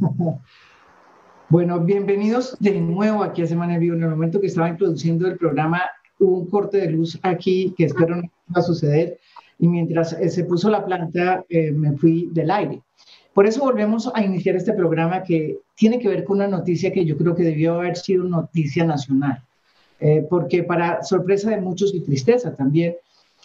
Bueno, bienvenidos de nuevo aquí a Semana Vivo. En el momento que estaba introduciendo el programa, hubo un corte de luz aquí que espero no va a suceder. Y mientras eh, se puso la planta, eh, me fui del aire. Por eso volvemos a iniciar este programa que tiene que ver con una noticia que yo creo que debió haber sido noticia nacional. Eh, porque para sorpresa de muchos y tristeza también,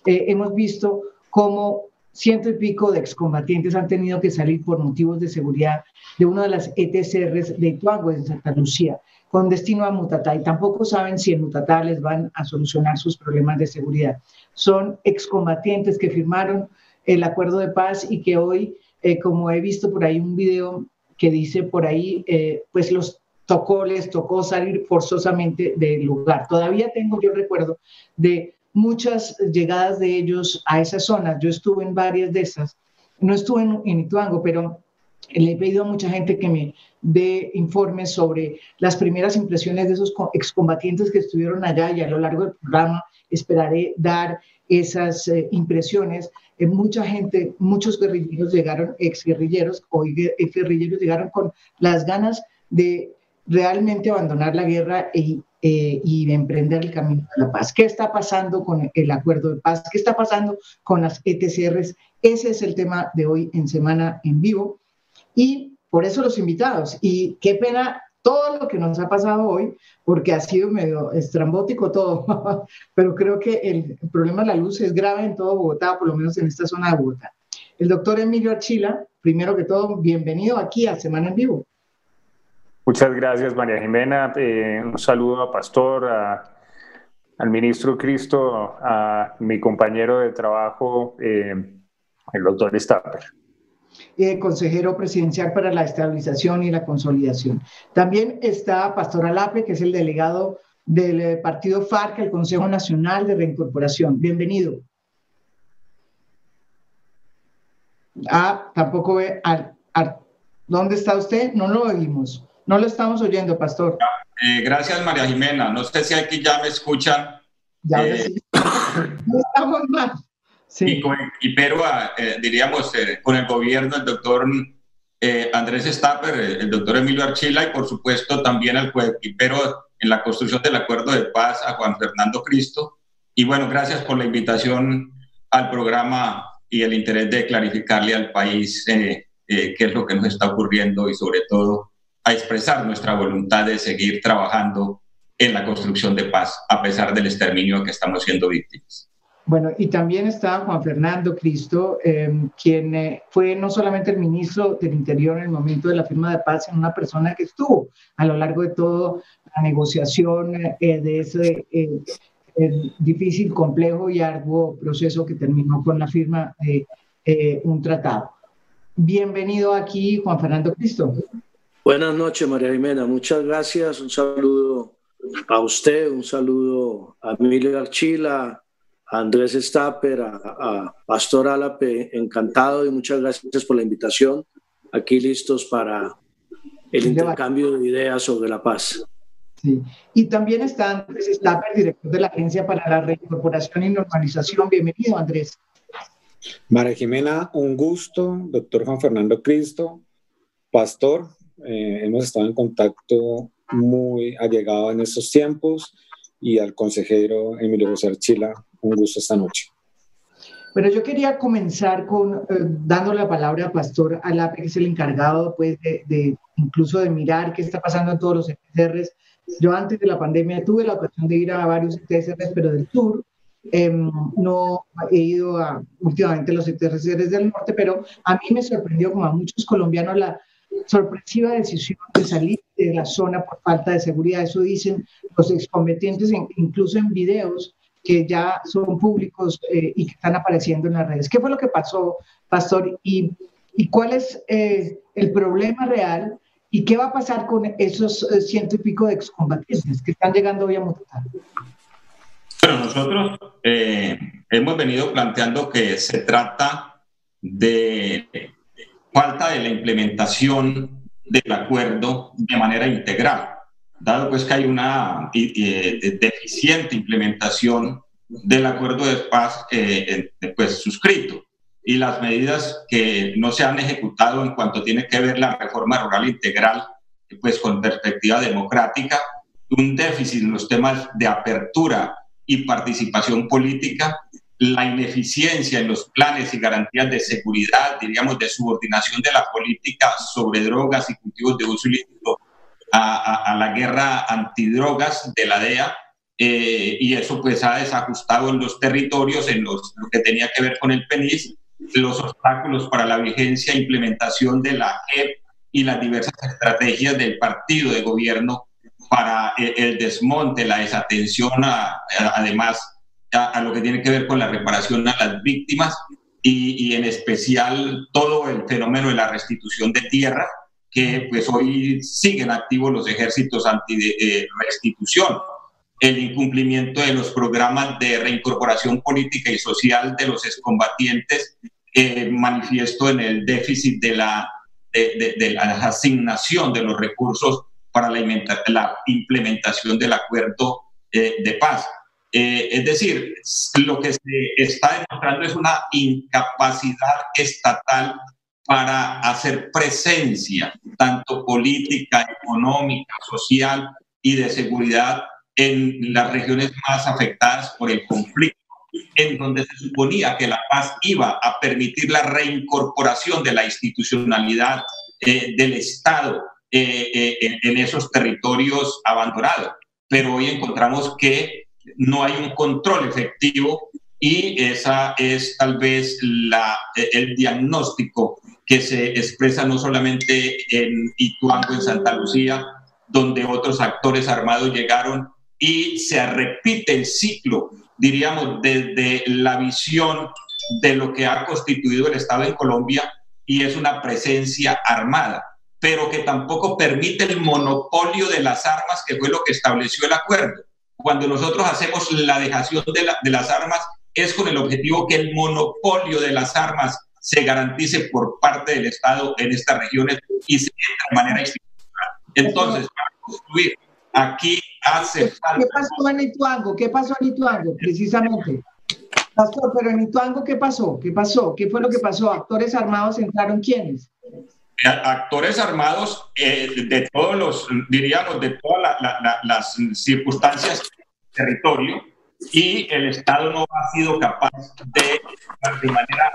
hemos visto cómo ciento y pico de excombatientes han tenido que salir por motivos de seguridad de una de las ETCRs de Ituango, en Santa Lucía, con destino a Mutatá. Y tampoco saben si en Mutatá les van a solucionar sus problemas de seguridad. Son excombatientes que firmaron el acuerdo de paz y que hoy, eh, como he visto por ahí un video que dice por ahí, eh, pues los tocó, les tocó salir forzosamente del lugar. Todavía tengo yo recuerdo de muchas llegadas de ellos a esas zonas. Yo estuve en varias de esas. No estuve en, Ituango, pero le he pedido a mucha gente que me dé informes sobre las primeras impresiones de esos excombatientes que estuvieron allá y a lo largo del programa esperaré dar esas eh, impresiones. Eh, mucha gente, muchos guerrilleros llegaron, ex guerrilleros, hoy guerrilleros llegaron con las ganas de realmente abandonar la guerra y eh, y emprender el camino de la paz. ¿Qué está pasando con el acuerdo de paz? ¿Qué está pasando con las ETCRs? Ese es el tema de hoy en Semana en Vivo. Y por eso los invitados. Y qué pena todo lo que nos ha pasado hoy, porque ha sido medio estrambótico todo, pero creo que el problema de la luz es grave en todo Bogotá, por lo menos en esta zona de Bogotá. El doctor Emilio Archila, primero que todo, bienvenido aquí a Semana en Vivo. Muchas gracias, María Jimena. Eh, un saludo a Pastor, al ministro Cristo, a mi compañero de trabajo, eh, el doctor Stapper. Eh, consejero presidencial para la estabilización y la consolidación. También está Pastor Alape, que es el delegado del partido FARC, el Consejo Nacional de Reincorporación. Bienvenido. Ah, tampoco ve. ¿Dónde está usted? No lo oímos. No lo estamos oyendo, pastor. Eh, gracias, María Jimena. No sé si aquí ya me escuchan. Ya eh, no estamos mal. Sí. Y, pero ah, eh, diríamos con el gobierno, el doctor Andrés Stapper, el doctor Emilio Archila y por supuesto también al pero en la construcción del acuerdo de paz a Juan Fernando Cristo. Y bueno, gracias por la invitación al programa y el interés de clarificarle al país qué es lo que nos está ocurriendo y sobre todo a expresar nuestra voluntad de seguir trabajando en la construcción de paz, a pesar del exterminio que estamos siendo víctimas. Bueno, y también está Juan Fernando Cristo, em, quien eh, fue no solamente el ministro del Interior en el momento de la firma de paz, sino una persona que estuvo a lo largo de toda la negociación eh, de ese eh, difícil, complejo y arduo proceso que terminó con la firma de un tratado. Bienvenido aquí, Juan Fernando Cristo. Buenas noches, María Jimena. Muchas gracias. Un saludo a usted, un saludo a Emilio Archila, a Andrés Stapper, a, Pastor Álape. Encantado y muchas gracias por la invitación. Aquí listos para el intercambio de ideas sobre la paz. Sí. Y también está Andrés Stapper, director de la Agencia para la Reincorporación y Normalización. Bienvenido, Andrés. María Jimena, un gusto. Doctor Juan Fernando Cristo, pastor, eh, hemos estado en contacto muy allegado en estos tiempos y al consejero Emilio José Archila, un gusto esta noche. Bueno, yo quería comenzar con eh, la palabra a Pastor Alape, que es el encargado, pues, de, incluso de mirar qué está pasando en todos los ETSRs. Yo antes de la pandemia tuve la ocasión de ir a varios ETSRs, pero del sur. Em, no he ido a últimamente los ETSRs del norte, pero a mí me sorprendió, como a muchos colombianos, la, sorpresiva decisión de salir de la zona por falta de seguridad. Eso dicen los excombatientes, incluso en videos que ya son públicos eh, y que están apareciendo en las redes. ¿Qué fue lo que pasó, Pastor? ¿Y, y cuál es eh, el problema real? ¿Y qué va a pasar con esos eh, ciento y pico de excombatientes que están llegando hoy a Mototá? Bueno, nosotros hemos venido planteando que se trata de falta de la implementación del acuerdo de manera integral, dado pues que hay una deficiente implementación del acuerdo de paz eh, pues, suscrito. y las medidas que no se han ejecutado en cuanto tiene que ver la reforma rural integral, pues con perspectiva democrática, un déficit en los temas de apertura y participación política, la ineficiencia en los planes y garantías de seguridad, diríamos, de subordinación de la política sobre drogas y cultivos de uso ilícito a, a la guerra antidrogas de la DEA, eh, y eso pues ha desajustado en los territorios, en los, lo que tenía que ver con el PENIS, los obstáculos para la vigencia e implementación de la JEP y las diversas estrategias del partido de gobierno para el, desmonte, la desatención, además a, lo que tiene que ver con la reparación a las víctimas y, en especial todo el fenómeno de la restitución de tierra, que pues hoy siguen activos los ejércitos anti-restitución el incumplimiento de los programas de reincorporación política y social de los excombatientes, eh, manifiesto en el déficit de la, de, la asignación de los recursos para la, la implementación del acuerdo eh, de paz. Eh, es decir, lo que se está demostrando es una incapacidad estatal para hacer presencia, tanto política, económica, social y de seguridad en las regiones más afectadas por el conflicto, en donde se suponía que la paz iba a permitir la reincorporación de la institucionalidad eh, del Estado eh, eh, en, esos territorios abandonados. Pero hoy encontramos que no hay un control efectivo y esa es tal vez la, el diagnóstico que se expresa no solamente en Ituango, en Santa Lucía, donde otros actores armados llegaron y se repite el ciclo, diríamos, desde la visión de lo que ha constituido el Estado en Colombia y es una presencia armada, pero que tampoco permite el monopolio de las armas, que fue lo que estableció el acuerdo. Cuando nosotros hacemos la dejación de, de las armas, es con el objetivo que el monopolio de las armas se garantice por parte del Estado en estas regiones y se entre de manera institucional. Entonces, para construir aquí hace falta. ¿Qué pasó en Ituango? ¿Qué pasó en Ituango, precisamente? Pastor, pero en Ituango, ¿qué pasó? ¿Qué pasó? ¿Qué fue lo que pasó? ¿Actores armados entraron quiénes? Actores armados eh, de todos los, diríamos, de todas las circunstancias territorio y el Estado no ha sido capaz de, de manera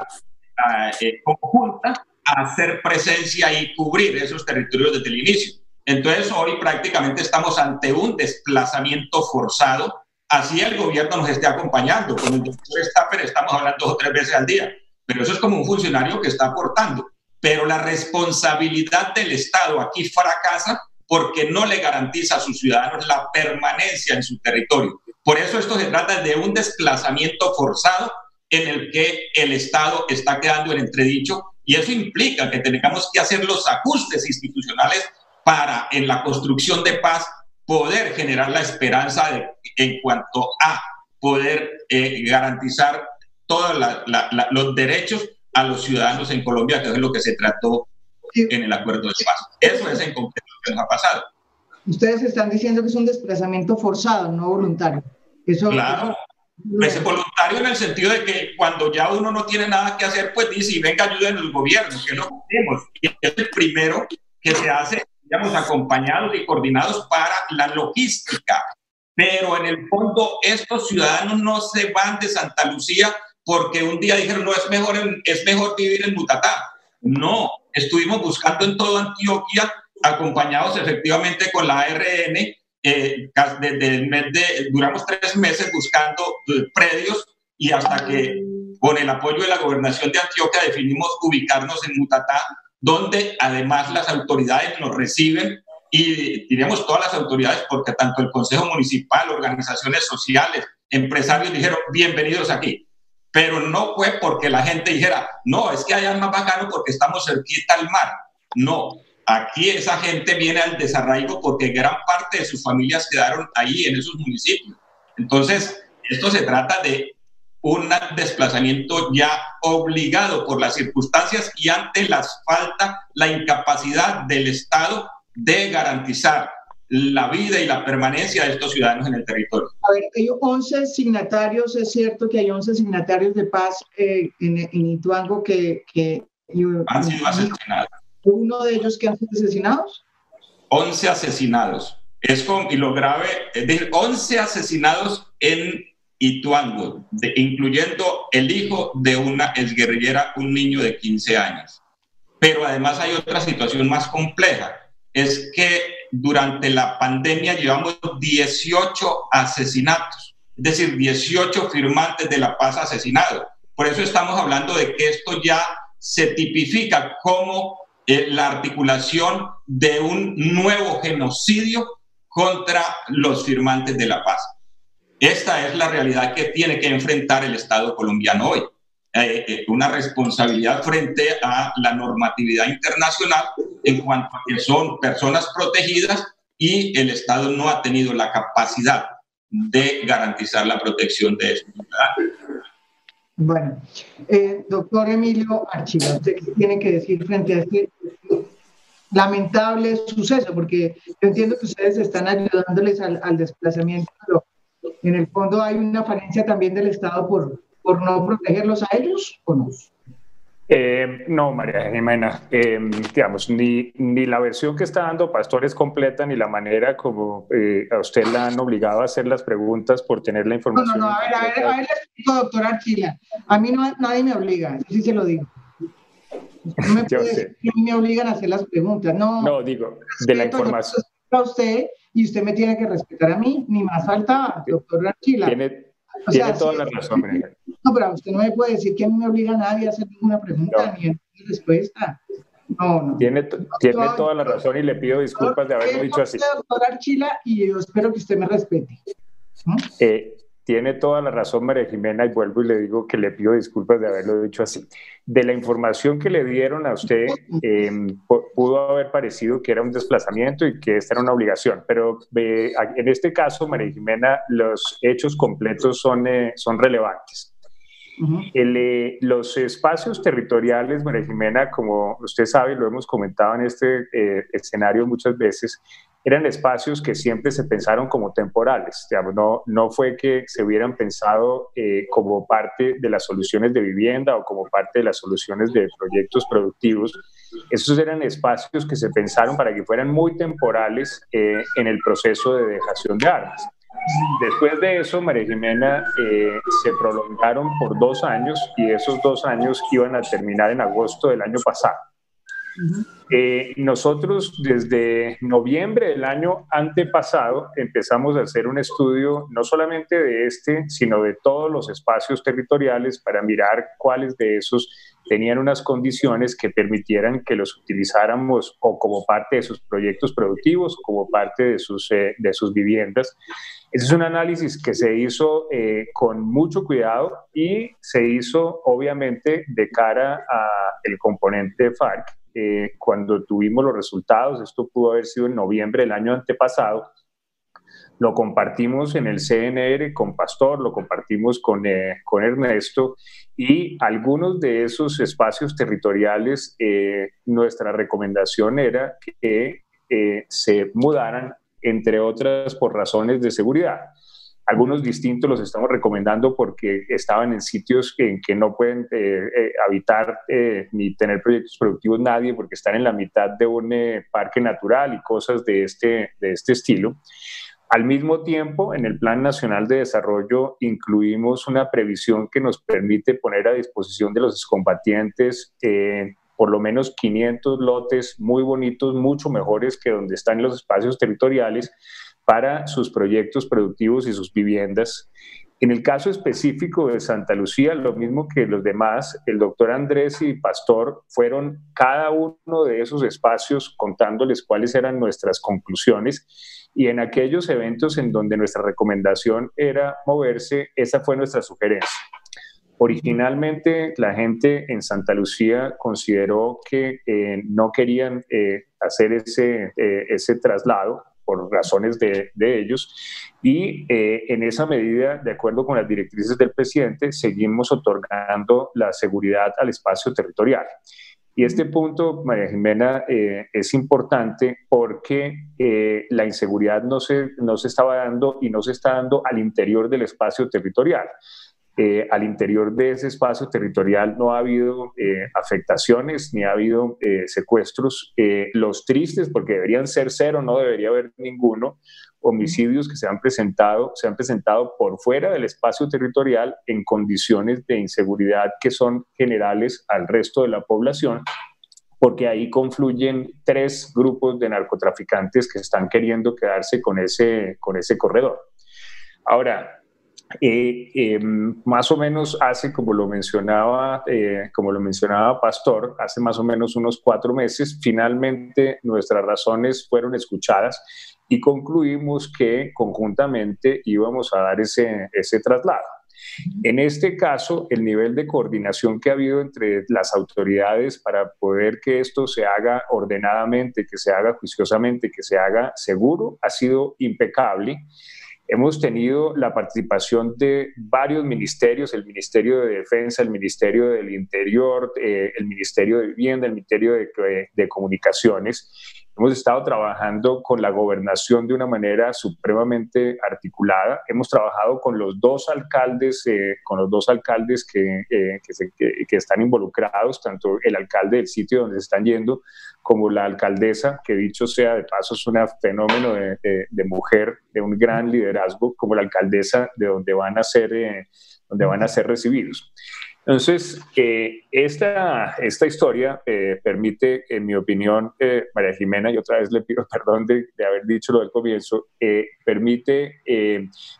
ah, eh, conjunta, hacer presencia y cubrir esos territorios desde el inicio. Entonces hoy prácticamente estamos ante un desplazamiento forzado, así el gobierno nos esté acompañando. Con el doctor Stapper estamos hablando dos o tres veces al día, pero eso es como un funcionario que está aportando. Pero la responsabilidad del Estado aquí fracasa porque no le garantiza a sus ciudadanos la permanencia en su territorio. Por eso esto se trata de un desplazamiento forzado en el que el Estado está quedando en entredicho y eso implica que tengamos que hacer los ajustes institucionales para en la construcción de paz poder generar la esperanza de, en cuanto a poder eh, garantizar todos los derechos a los ciudadanos en Colombia, que es lo que se trató en el acuerdo de paz. Eso es en concreto que nos ha pasado. Ustedes están diciendo que es un desplazamiento forzado, no voluntario. Eso, claro. Es voluntario en el sentido de que cuando ya uno no tiene nada que hacer, pues dice, y venga, ayuden el gobierno, que lo hacemos. Y es el primero que se hace digamos, acompañados y coordinados para la logística. Pero en el fondo estos ciudadanos no se van de Santa Lucía porque un día dijeron, no, es mejor, es mejor vivir en Mutatá. No, estuvimos buscando en toda Antioquia, acompañados efectivamente con la ARN, eh, desde el mes de, duramos tres meses buscando eh, predios y hasta que con el apoyo de la gobernación de Antioquia definimos ubicarnos en Mutatá donde además las autoridades nos reciben y diremos todas las autoridades, porque tanto el Consejo Municipal, organizaciones sociales, empresarios dijeron, bienvenidos aquí. Pero no fue porque la gente dijera, no, es que allá es más bacano porque estamos cerquita al mar. No, aquí esa gente viene al desarraigo porque gran parte de sus familias quedaron ahí en esos municipios. Entonces, esto se trata de un desplazamiento ya obligado por las circunstancias y ante la falta, la incapacidad del Estado de garantizar la vida y la permanencia de estos ciudadanos en el territorio. A ver, hay 11 signatarios, es cierto que hay 11 signatarios de paz eh, en, en, Ituango que, que han sido asesinados. ¿Uno de ellos que han sido asesinados? 11 asesinados. Es con, y lo grave, es decir, 11 asesinados en Ituango, incluyendo el hijo de una exguerrillera, un niño de 15 años. Pero además hay otra situación más compleja, es que durante la pandemia llevamos 18 asesinatos, es decir, 18 firmantes de la paz asesinados. Por eso estamos hablando de que esto ya se tipifica como eh, la articulación de un nuevo genocidio contra los firmantes de la paz. Esta es la realidad que tiene que enfrentar el Estado colombiano hoy. Eh, eh, una responsabilidad frente a la normatividad internacional en cuanto a que son personas protegidas y el Estado no ha tenido la capacidad de garantizar la protección de estos ciudadanos. Bueno, eh, doctor Emilio Archila, ¿usted qué tiene que decir frente a este lamentable suceso? Porque yo entiendo que ustedes están ayudándoles al, al desplazamiento, pero en el fondo hay una falencia también del Estado por, por no protegerlos a ellos o no. Eh, no, María Jimena, eh, digamos, ni, ni la versión que está dando Pastor es completa, ni la manera como eh, a usted la han obligado a hacer las preguntas por tener la información. No, no, no, a ver, a ver, a ver, le explico, doctor Archila. A mí no, nadie me obliga, sí se lo digo. No me puede me obligan a hacer las preguntas, no. No, digo, de la información. A usted y usted me tiene que respetar a mí, ni más faltaba, doctor Archila. Tiene, tiene toda la razón. No, pero usted no me puede decir que a mí me obliga a nadie a hacer ninguna pregunta ni ni respuesta. No, no. Tiene, tiene toda la razón y le pido disculpas de haberlo dicho así. Doctor Archila, y yo espero que usted me respete. Eh, tiene toda la razón María Jimena y vuelvo y le digo que le pido disculpas de haberlo dicho así. De la información que le dieron a usted, em, pudo haber parecido que era un desplazamiento y que esta era una obligación, pero en este caso, María Jimena, los hechos completos son, eh, son relevantes. Eh, los espacios territoriales, María Jimena, como usted sabe, lo hemos comentado en este eh, escenario muchas veces, eran espacios que siempre se pensaron como temporales. no, no fue que se hubieran pensado eh, como parte de las soluciones de vivienda o como parte de las soluciones de proyectos productivos. Esos eran espacios que se pensaron para que fueran muy temporales en el proceso de dejación de armas. Después de eso, María Jimena eh, se prolongaron por dos años y esos dos años iban a terminar en agosto del año pasado. Eh, nosotros desde noviembre del año antepasado empezamos a hacer un estudio no solamente de este, sino de todos los espacios territoriales para mirar cuáles de esos tenían unas condiciones que permitieran que los utilizáramos o como parte de sus proyectos productivos como parte de sus, eh, de sus viviendas. Ese es un análisis que se hizo eh, con mucho cuidado y se hizo obviamente de cara al componente FARC. Eh, cuando tuvimos los resultados, esto pudo haber sido en noviembre del año antepasado, lo compartimos en el CNR con Pastor, lo compartimos con, eh, con Ernesto y algunos de esos espacios territoriales, eh, nuestra recomendación era que eh, se mudaran, entre otras, por razones de seguridad. Algunos distintos los estamos recomendando porque estaban en sitios en que no pueden habitar ni tener proyectos productivos nadie porque están en la mitad de un parque natural y cosas de este, de este estilo. Al mismo tiempo, en el Plan Nacional de Desarrollo incluimos una previsión que nos permite poner a disposición de los excombatientes eh, por lo menos 500 lotes muy bonitos, mucho mejores que donde están los espacios territoriales para sus proyectos productivos y sus viviendas. En el caso específico de Santa Lucía, lo mismo que los demás, el doctor Andrés y Pastor fueron cada uno de esos espacios contándoles cuáles eran nuestras conclusiones y en aquellos eventos en donde nuestra recomendación era moverse, esa fue nuestra sugerencia. Originalmente la gente en Santa Lucía consideró que eh, no querían eh, hacer ese, eh, ese traslado por razones de, de ellos y en esa medida, de acuerdo con las directrices del presidente, seguimos otorgando la seguridad al espacio territorial. Y este punto, María Jimena, eh, es importante porque eh, la inseguridad no se, no se estaba dando y no se está dando al interior del espacio territorial. Eh, al interior de ese espacio territorial no ha habido afectaciones ni ha habido secuestros. los tristes, porque deberían ser cero, no debería haber ninguno, homicidios que se han presentado, se han presentado por fuera del espacio territorial en condiciones de inseguridad que son generales al resto de la población, porque ahí confluyen tres grupos de narcotraficantes que están queriendo quedarse con ese, con ese corredor. Ahora, eh, em, más o menos hace, como lo mencionaba, eh, como lo mencionaba Pastor, hace más o menos unos cuatro meses, finalmente nuestras razones fueron escuchadas y concluimos que conjuntamente íbamos a dar ese, ese traslado. En este caso, el nivel de coordinación que ha habido entre las autoridades para poder que esto se haga ordenadamente, que se haga juiciosamente, que se haga seguro, ha sido impecable. Hemos tenido la participación de varios ministerios, el Ministerio de Defensa, el Ministerio del Interior, eh, el Ministerio de Vivienda, el Ministerio de, de Comunicaciones, Hemos estado trabajando con la gobernación de una manera supremamente articulada. Hemos trabajado con los dos alcaldes, eh, con los dos alcaldes que, eh, que, están involucrados, tanto el alcalde del sitio donde se están yendo como la alcaldesa, que dicho sea de paso es un fenómeno de, de, mujer de un gran liderazgo, como la alcaldesa de donde van a ser, eh, donde van a ser recibidos. Entonces, eh, esta, esta historia eh, permite, en mi opinión, eh, María Jimena, y otra vez le pido perdón de, haber dicho lo del comienzo, permite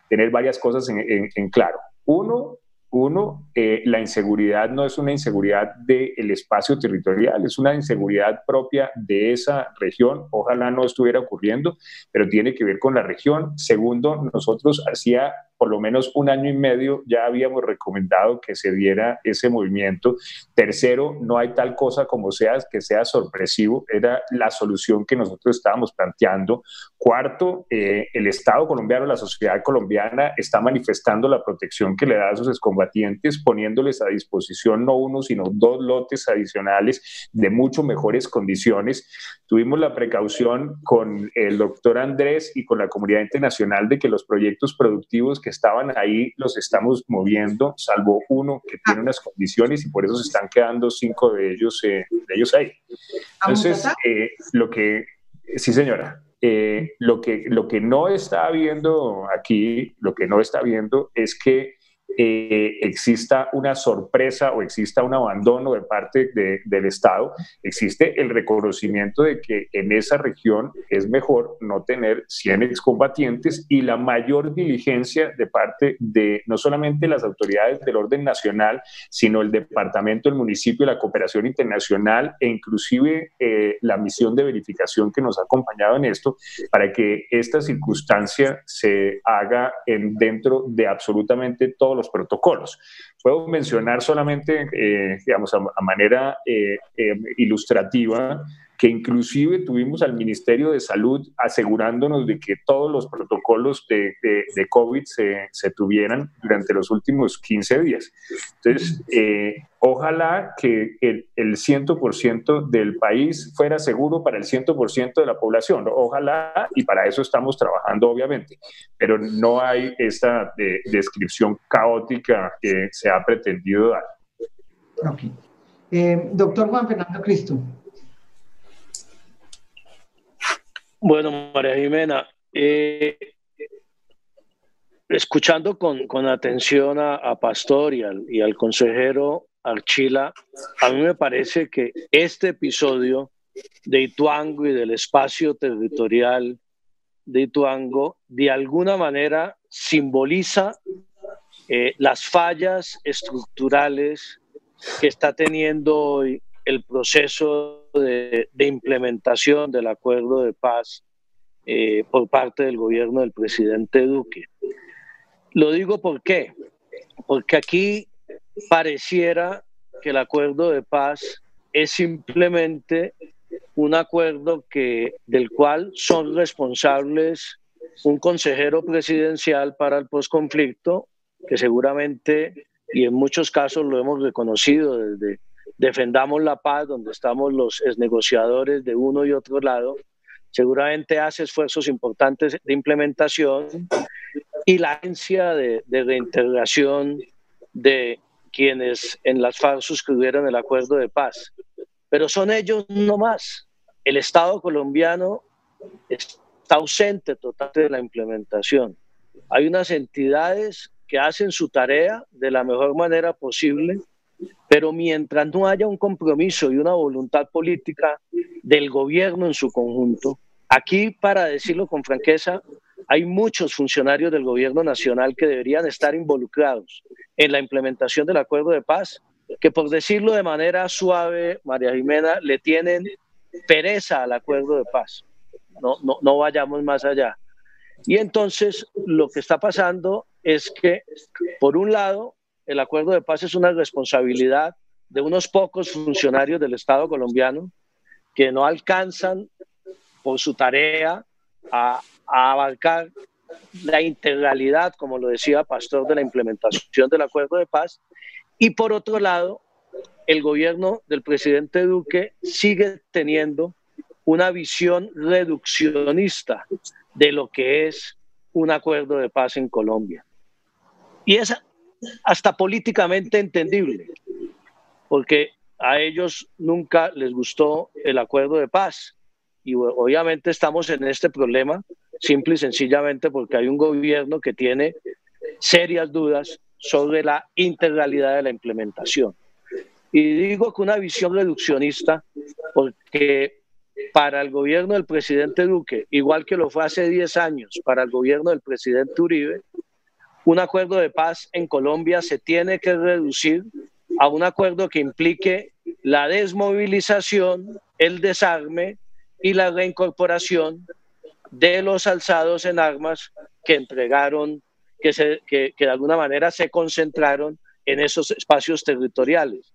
tener varias cosas en, claro. Uno, uno la inseguridad no es una inseguridad del espacio territorial, es una inseguridad propia de esa región. Ojalá no estuviera ocurriendo, pero tiene que ver con la región. Segundo, nosotros hacía por lo menos un año y medio ya habíamos recomendado que se diera ese movimiento. Tercero, no hay tal cosa como sea que sea sorpresivo, era la solución que nosotros estábamos planteando. Cuarto, eh, el Estado colombiano, la sociedad colombiana está manifestando la protección que le da a sus excombatientes, poniéndoles a disposición no uno, sino dos lotes adicionales de mucho mejores condiciones. Tuvimos la precaución con el doctor Andrés y con la comunidad internacional de que los proyectos productivos que estaban ahí los estamos moviendo, salvo uno que tiene unas condiciones y por eso se están quedando cinco de ellos, eh, de ellos ahí. Entonces, eh, lo que, sí señora, eh, lo, que, lo que no está viendo aquí, lo que no está viendo es que eh, exista una sorpresa o exista un abandono de parte del Estado, existe el reconocimiento de que en esa región es mejor no tener 100 excombatientes y la mayor diligencia de parte de no solamente las autoridades del orden nacional, sino el departamento, el municipio, la cooperación internacional e inclusive eh, la misión de verificación que nos ha acompañado en esto para que esta circunstancia se haga en, dentro de absolutamente todos los protocolos. Puedo mencionar solamente, eh, digamos, a, manera eh, eh, ilustrativa, que inclusive tuvimos al Ministerio de Salud asegurándonos de que todos los protocolos de, COVID se, tuvieran durante los últimos 15 días. Entonces, eh, ojalá que el, el 100% del país fuera seguro para el 100% de la población. Ojalá, y para eso estamos trabajando, obviamente, pero no hay esta eh, descripción caótica que se ha pretendido dar. Eh, doctor Juan Fernando Cristo. Bueno, María Jimena, eh, escuchando con, con atención a, Pastor y al, y al, consejero Archila, a mí me parece que este episodio de Ituango y del espacio territorial de Ituango de alguna manera simboliza eh, las fallas estructurales que está teniendo hoy el proceso de, implementación del acuerdo de paz eh, por parte del gobierno del presidente Duque. Lo digo por qué, porque aquí pareciera que el acuerdo de paz es simplemente un acuerdo que, del cual son responsables un consejero presidencial para el posconflicto, que seguramente, y en muchos casos lo hemos reconocido desde defendamos la paz, donde estamos los negociadores de uno y otro lado, seguramente hace esfuerzos importantes de implementación y la agencia de, reintegración de quienes en las FARC suscribieron el acuerdo de paz. Pero son ellos no más. El Estado colombiano está ausente totalmente de la implementación. Hay unas entidades que hacen su tarea de la mejor manera posible, pero mientras no haya un compromiso y una voluntad política del gobierno en su conjunto, aquí, para decirlo con franqueza, hay muchos funcionarios del gobierno nacional que deberían estar involucrados en la implementación del acuerdo de paz, que por decirlo de manera suave, María Jimena, le tienen pereza al acuerdo de paz. No, no, no vayamos más allá. Y entonces lo que está pasando es que, por un lado, el acuerdo de paz es una responsabilidad de unos pocos funcionarios del Estado colombiano que no alcanzan por su tarea a, abarcar la integralidad, como lo decía Pastor, de la implementación del acuerdo de paz. Y por otro lado, el gobierno del presidente Duque sigue teniendo una visión reduccionista de lo que es un acuerdo de paz en Colombia. Y es hasta políticamente entendible, porque a ellos nunca les gustó el acuerdo de paz. Y obviamente estamos en este problema simple y sencillamente porque hay un gobierno que tiene serias dudas sobre la integralidad de la implementación. Y digo que una visión reduccionista porque para el gobierno del presidente Duque, igual que lo fue hace 10 años para el gobierno del presidente Uribe, un acuerdo de paz en Colombia se tiene que reducir a un acuerdo que implique la desmovilización, el desarme y la reincorporación de los alzados en armas que entregaron, que, de alguna manera se concentraron en esos espacios territoriales.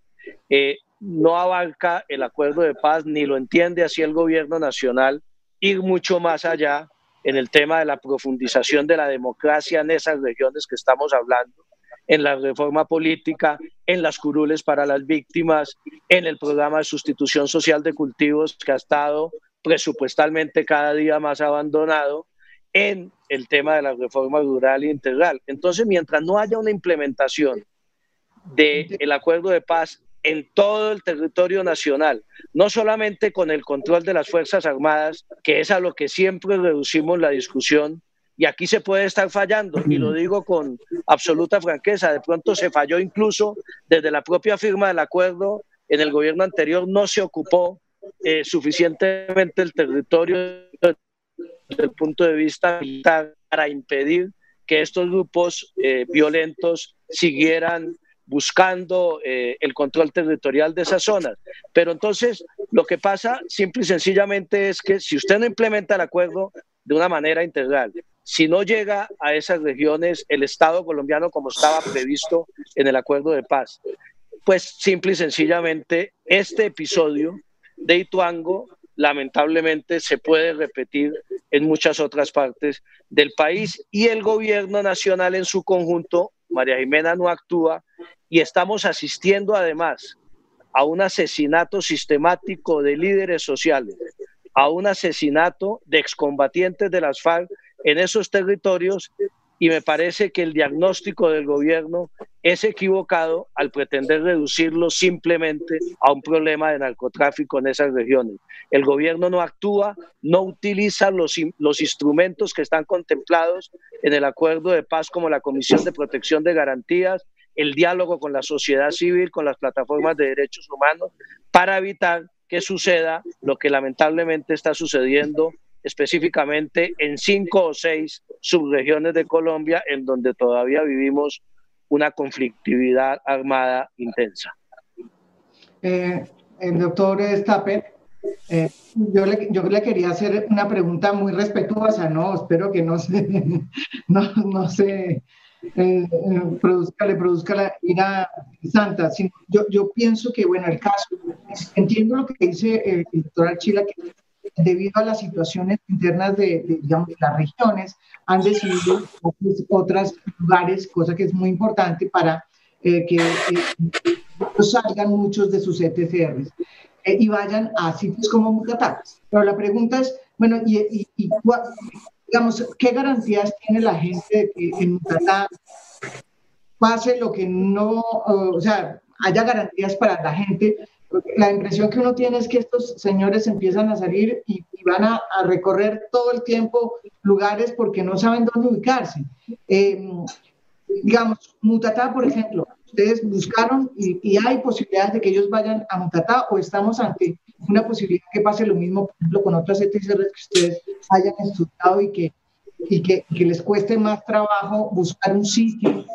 Eh, no abarca el acuerdo de paz ni lo entiende así el gobierno nacional ir mucho más allá en el tema de la profundización de la democracia en esas regiones que estamos hablando, en la reforma política, en las curules para las víctimas, en el programa de sustitución social de cultivos que ha estado presupuestalmente cada día más abandonado, en el tema de la reforma rural e integral. Entonces, mientras no haya una implementación del acuerdo de paz en todo el territorio nacional, no solamente con el control de las Fuerzas Armadas, que es a lo que siempre reducimos la discusión, y aquí se puede estar fallando, y lo digo con absoluta franqueza, de pronto se falló incluso desde la propia firma del acuerdo, en el gobierno anterior no se ocupó eh, suficientemente el territorio desde el punto de vista militar para impedir que estos grupos eh, violentos siguieran buscando eh, el control territorial de esas zonas. Pero entonces lo que pasa simple y sencillamente es que si usted no implementa el acuerdo de una manera integral, si no llega a esas regiones el Estado colombiano como estaba previsto en el acuerdo de paz, pues simple y sencillamente este episodio de Ituango lamentablemente se puede repetir en muchas otras partes del país y el gobierno nacional en su conjunto, María Jimena no actúa y estamos asistiendo además a un asesinato sistemático de líderes sociales, a un asesinato de excombatientes de las FARC en esos territorios y me parece que el diagnóstico del gobierno es equivocado al pretender reducirlo simplemente a un problema de narcotráfico en esas regiones. El gobierno no actúa, no utiliza los, instrumentos que están contemplados en el acuerdo de paz como la Comisión de Protección de Garantías, el diálogo con la sociedad civil, con las plataformas de derechos humanos, para evitar que suceda lo que lamentablemente está sucediendo específicamente en cinco o seis subregiones de Colombia en donde todavía vivimos una conflictividad armada intensa. Eh, el doctor Stapper, eh, yo, le, yo le quería hacer una pregunta muy respetuosa, ¿no? Espero que no se, no, no se eh, produzca, le produzca la ira santa. Yo, yo pienso que, bueno, el caso, entiendo lo que dice el doctor Archila, que debido a las situaciones internas de, digamos, las regiones, han decidido otros lugares, cosa que es muy importante para eh, que eh, salgan muchos de sus ETCRs eh, y vayan a sitios como Mutatá. Pero la pregunta es, bueno, y, digamos, ¿qué garantías tiene la gente de que en Mutatá pase lo que no, o sea, haya garantías para la gente? La impresión que uno tiene es que estos señores empiezan a salir y, van a, recorrer todo el tiempo lugares porque no saben dónde ubicarse. Eh, digamos, Mutatá, por ejemplo, ustedes buscaron y, hay posibilidades de que ellos vayan a Mutatá o estamos ante una posibilidad que pase lo mismo, por ejemplo, con otras ETCRs que ustedes hayan estudiado y que, y que, que les cueste más trabajo buscar un sitio?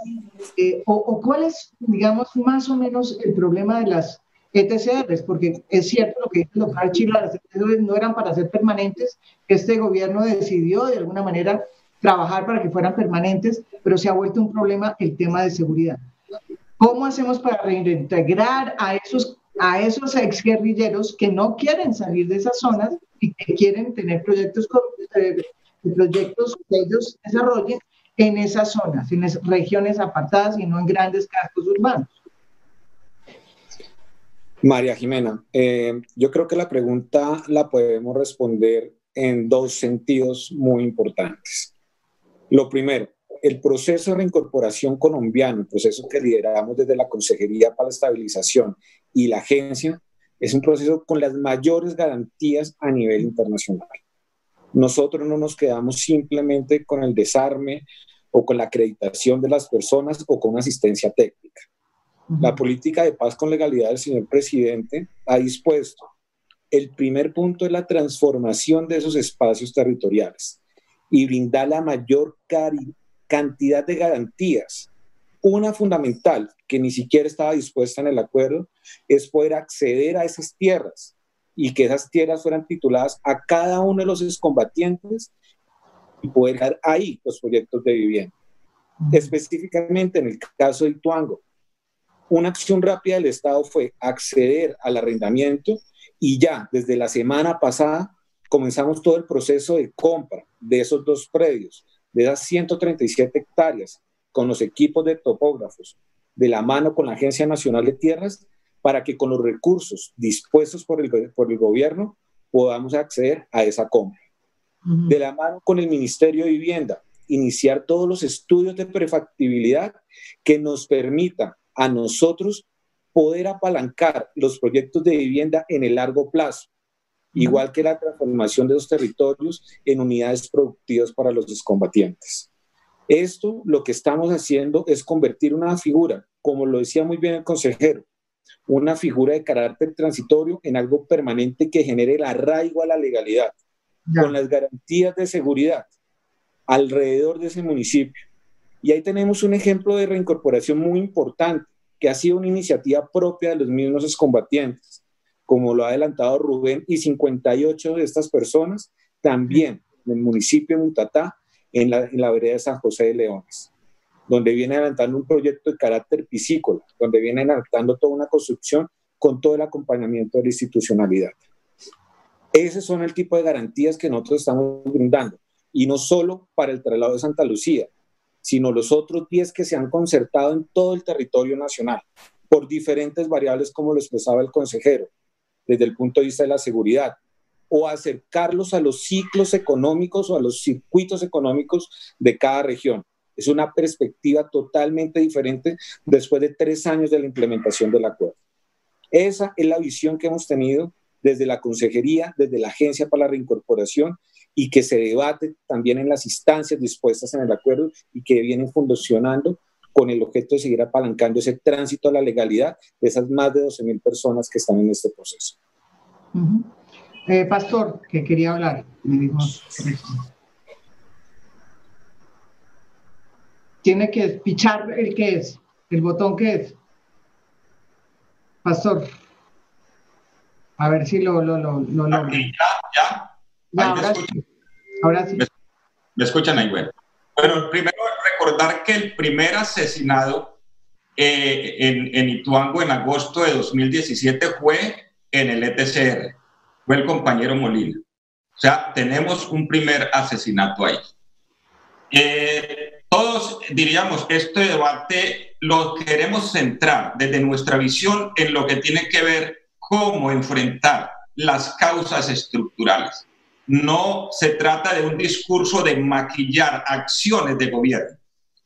Eh, o, o, cuál es, digamos, más o menos el problema de las ETCRs? Porque es cierto lo que dice el doctor Chila, las ETCRs no eran para ser permanentes, este gobierno decidió de alguna manera trabajar para que fueran permanentes, pero se ha vuelto un problema el tema de seguridad. ¿Cómo hacemos para reintegrar a esos, a esos exguerrilleros que no quieren salir de esas zonas y que quieren tener proyectos, eh, proyectos que ellos desarrollen en esas zonas, en esas regiones apartadas y no en grandes cascos urbanos? María Jimena, eh, yo creo que la pregunta la podemos responder en dos sentidos muy importantes. Lo primero, el proceso de reincorporación colombiano, el proceso que lideramos desde la Consejería para la Estabilización y la agencia, es un proceso con las mayores garantías a nivel internacional. Nosotros no nos quedamos simplemente con el desarme o con la acreditación de las personas o con asistencia técnica. La política de paz con legalidad del señor presidente ha dispuesto el primer punto de la transformación de esos espacios territoriales y brindar la mayor cantidad de garantías. Una fundamental que ni siquiera estaba dispuesta en el acuerdo es poder acceder a esas tierras y que esas tierras fueran tituladas a cada uno de los excombatientes y poder dar ahí los proyectos de vivienda. Específicamente en el caso de Ituango, una acción rápida del Estado fue acceder al arrendamiento y ya desde la semana pasada comenzamos todo el proceso de compra de esos dos predios, de esas 137 hectáreas, con los equipos de topógrafos, de la mano con la Agencia Nacional de Tierras, para que con los recursos dispuestos por el, por el gobierno podamos acceder a esa compra. De la mano con el Ministerio de Vivienda, iniciar todos los estudios de prefactibilidad que nos permitan a nosotros poder apalancar los proyectos de vivienda en el largo plazo igual que la transformación de los territorios en unidades productivas para los descombatientes. Esto lo que estamos haciendo es convertir una figura, como lo decía muy bien el consejero, una figura de carácter transitorio en algo permanente que genere el arraigo a la legalidad, con las garantías de seguridad alrededor de ese municipio. Y ahí tenemos un ejemplo de reincorporación muy importante, que ha sido una iniciativa propia de los mismos excombatientes como lo ha adelantado Rubén, y 58 de estas personas también en el municipio de Mutatá, en la, en vereda de San José de Leones, donde viene adelantando un proyecto de carácter piscícola, donde viene adelantando toda una construcción con todo el acompañamiento de la institucionalidad. Ese son el tipo de garantías que nosotros estamos brindando, y no solo para el traslado de Santa Lucía, sino los otros 10 que se han concertado en todo el territorio nacional, por diferentes variables, como lo expresaba el consejero, desde el punto de vista de la seguridad, o acercarlos a los ciclos económicos o a los circuitos económicos de cada región. Es una perspectiva totalmente diferente después de tres años de la implementación del acuerdo. Esa es la visión que hemos tenido desde la Consejería, desde la Agencia para la Reincorporación y que se debate también en las instancias dispuestas en el acuerdo y que vienen funcionando con el objeto de seguir apalancando ese tránsito a la legalidad de esas más de 12 mil personas que están en este proceso. Eh, pastor, que quería hablar, Tiene que pichar el que es, el botón que es. Pastor. A ver si lo lo lo, lo, Ya, ya. Ya ahora, sí. ahora sí. ¿Me, escuchan ahí? Bueno. Bueno, primero recordar que el primer asesinado eh, en, en, Ituango en agosto de 2017 fue en el ETCR, fue el compañero Molina. O sea, tenemos un primer asesinato ahí. Eh, todos diríamos, este debate lo queremos centrar desde nuestra visión en lo que tiene que ver cómo enfrentar las causas estructurales. No se trata de un discurso de maquillar acciones de gobierno,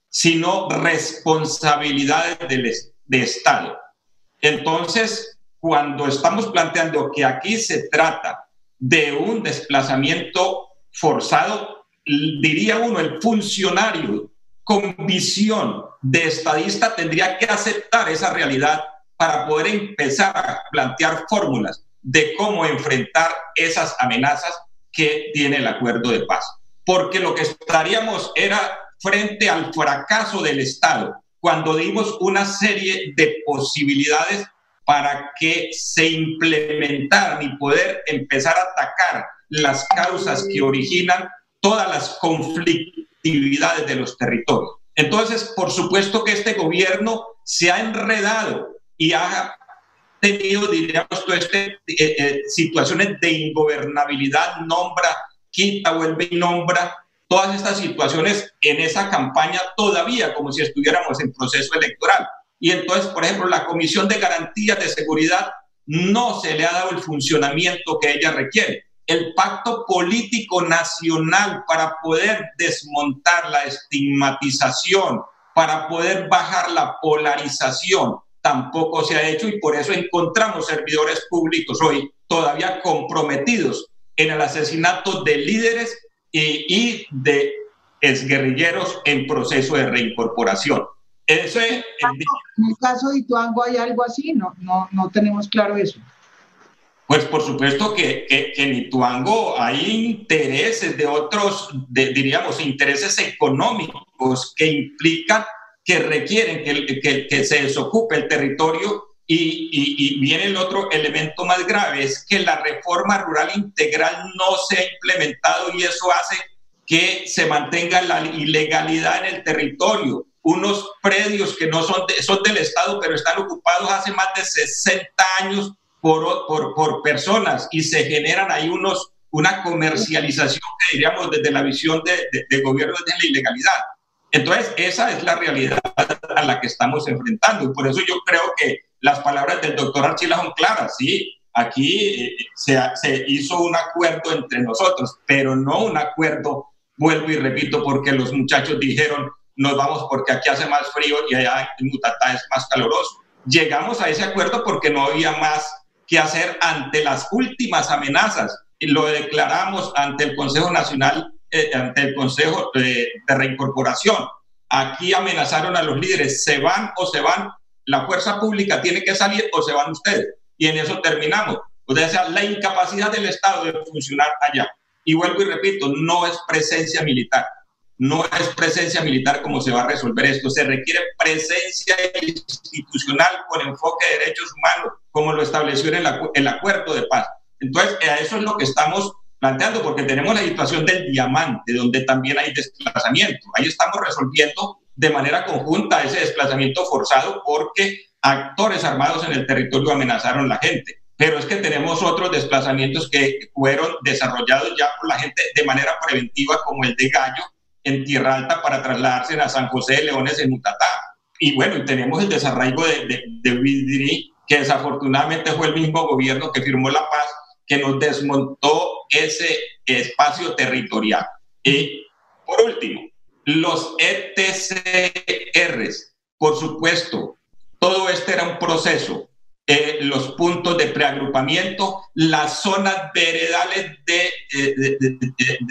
sino responsabilidades de Estado. Entonces, cuando estamos planteando que aquí se trata de un desplazamiento forzado, diría uno, el funcionario con visión de estadista tendría que aceptar esa realidad para poder empezar a plantear fórmulas de cómo enfrentar esas amenazas que tiene el acuerdo de paz. Porque lo que estaríamos era frente al fracaso del Estado, cuando dimos una serie de posibilidades para que se implementaran y poder empezar a atacar las causas que originan todas las conflictividades de los territorios. Entonces, por supuesto que este gobierno se ha enredado y ha tenido, diríamos, todas este, eh, eh, situaciones de ingobernabilidad, nombra, quita, vuelve y nombra, todas estas situaciones en esa campaña todavía como si estuviéramos en proceso electoral. Y entonces, por ejemplo, la Comisión de Garantías de Seguridad no se le ha dado el funcionamiento que ella requiere. El pacto político nacional para poder desmontar la estigmatización, para poder bajar la polarización, tampoco se ha hecho y por eso encontramos servidores públicos hoy todavía comprometidos en el asesinato de líderes y, de exguerrilleros en proceso de reincorporación. Eso en el caso de Ituango hay algo así, no, no, no tenemos claro eso. Pues por supuesto que, que, en Ituango hay intereses de otros, diríamos, intereses económicos que implican que requieren que, que, se desocupe el territorio y, y, viene el otro elemento más grave, es que la reforma rural integral no se ha implementado y eso hace que se mantenga la ilegalidad en el territorio. Unos predios que no son, son del Estado, pero están ocupados hace más de 60 años por, por, por personas y se generan ahí unos, una comercialización que diríamos desde la visión de, de, de gobierno de la ilegalidad. Entonces, esa es la realidad a la que estamos enfrentando. Y por eso yo creo que las palabras del doctor Archila son claras, ¿sí? Aquí eh, se, se hizo un acuerdo entre nosotros, pero no un acuerdo, vuelvo y repito, porque los muchachos dijeron, nos vamos porque aquí hace más frío y allá en Mutatá es más caluroso. Llegamos a ese acuerdo porque no había más que hacer ante las últimas amenazas y lo declaramos ante el Consejo Nacional eh, ante el Consejo de, Reincorporación. Aquí amenazaron a los líderes, se van o se van, la fuerza pública tiene que salir o se van ustedes. Y en eso terminamos. O sea, la incapacidad del Estado de funcionar allá. Y vuelvo y repito, no es presencia militar. No es presencia militar como se va a resolver esto. Se requiere presencia institucional con enfoque de derechos humanos, como lo estableció en el acuerdo de paz. Entonces, a eso es lo que estamos planteando, porque tenemos la situación del diamante, donde también hay desplazamiento. Ahí estamos resolviendo de manera conjunta ese desplazamiento forzado porque actores armados en el territorio amenazaron a la gente. Pero es que tenemos otros desplazamientos que fueron desarrollados ya por la gente de manera preventiva, como el de Gallo en Tierra Alta para trasladarse a San José de Leones en Mutatá. Y bueno, y tenemos el desarraigo de, de, de que desafortunadamente fue el mismo gobierno que firmó la paz que nos desmontó ese espacio territorial. Y por último, los ETCRs, por supuesto, todo este era un proceso. Eh, los puntos de preagrupamiento, las zonas veredales de, eh,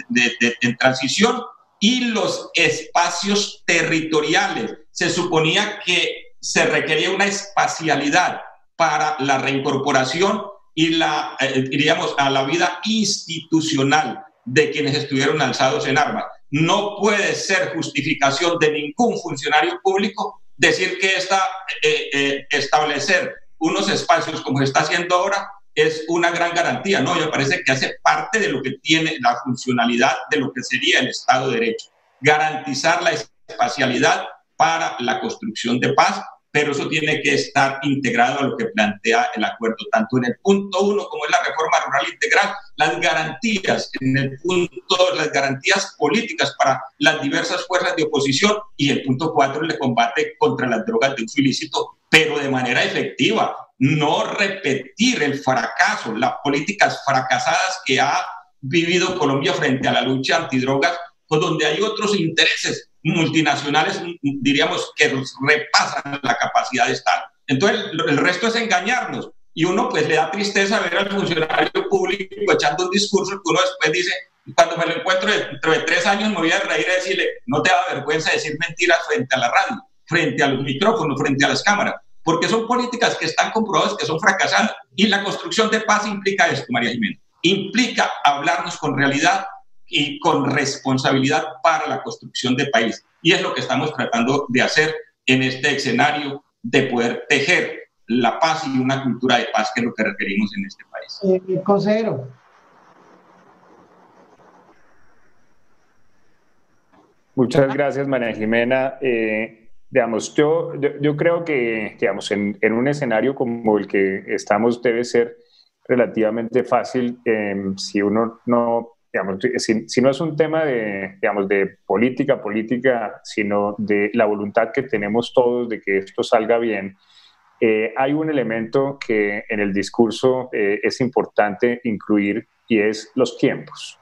de, transición y los espacios territoriales. Se suponía que se requería una espacialidad para la reincorporación y la, eh, diríamos, a la vida institucional de quienes estuvieron alzados en armas. No puede ser justificación de ningún funcionario público decir que esta, eh, eh, establecer unos espacios como está haciendo ahora es una gran garantía, ¿no? Me parece que hace parte de lo que tiene la funcionalidad de lo que sería el Estado de Derecho. Garantizar la espacialidad para la construcción de paz pero eso tiene que estar integrado a lo que plantea el acuerdo, tanto en el punto uno como en la reforma rural integral, las garantías, en el punto las garantías políticas para las diversas fuerzas de oposición y el punto cuatro, el combate contra las drogas de uso ilícito, pero de manera efectiva, no repetir el fracaso, las políticas fracasadas que ha vivido Colombia frente a la lucha antidrogas, donde hay otros intereses multinacionales, diríamos, que repasan la capacidad de Estado. Entonces, el resto es engañarnos. Y uno, pues, le da tristeza ver al funcionario público echando un discurso que uno después dice, cuando me lo encuentro dentro de tres años, me voy a reír y decirle, no te da vergüenza decir mentiras frente a la radio, frente a los micrófonos, frente a las cámaras, porque son políticas que están comprobadas que son fracasadas. Y la construcción de paz implica esto, María Jiménez. Implica hablarnos con realidad y con responsabilidad para la construcción de país. Y es lo que estamos tratando de hacer en este escenario de poder tejer la paz y una cultura de paz que es lo que requerimos en este país. Eh, eh consejero. Muchas gracias, María Jimena. Eh, digamos, yo, yo, creo que, digamos, en, en, un escenario como el que estamos debe ser relativamente fácil eh, si uno no si, no es un tema de, digamos, de política, política, sino de la voluntad que tenemos todos de que esto salga bien, eh, hay un elemento que en el discurso eh, es importante incluir y es los tiempos.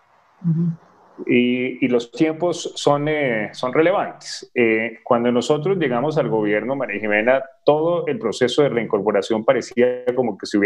Y, los tiempos son, eh, son relevantes. cuando nosotros llegamos al gobierno, María Jimena, todo el proceso de reincorporación parecía como que se,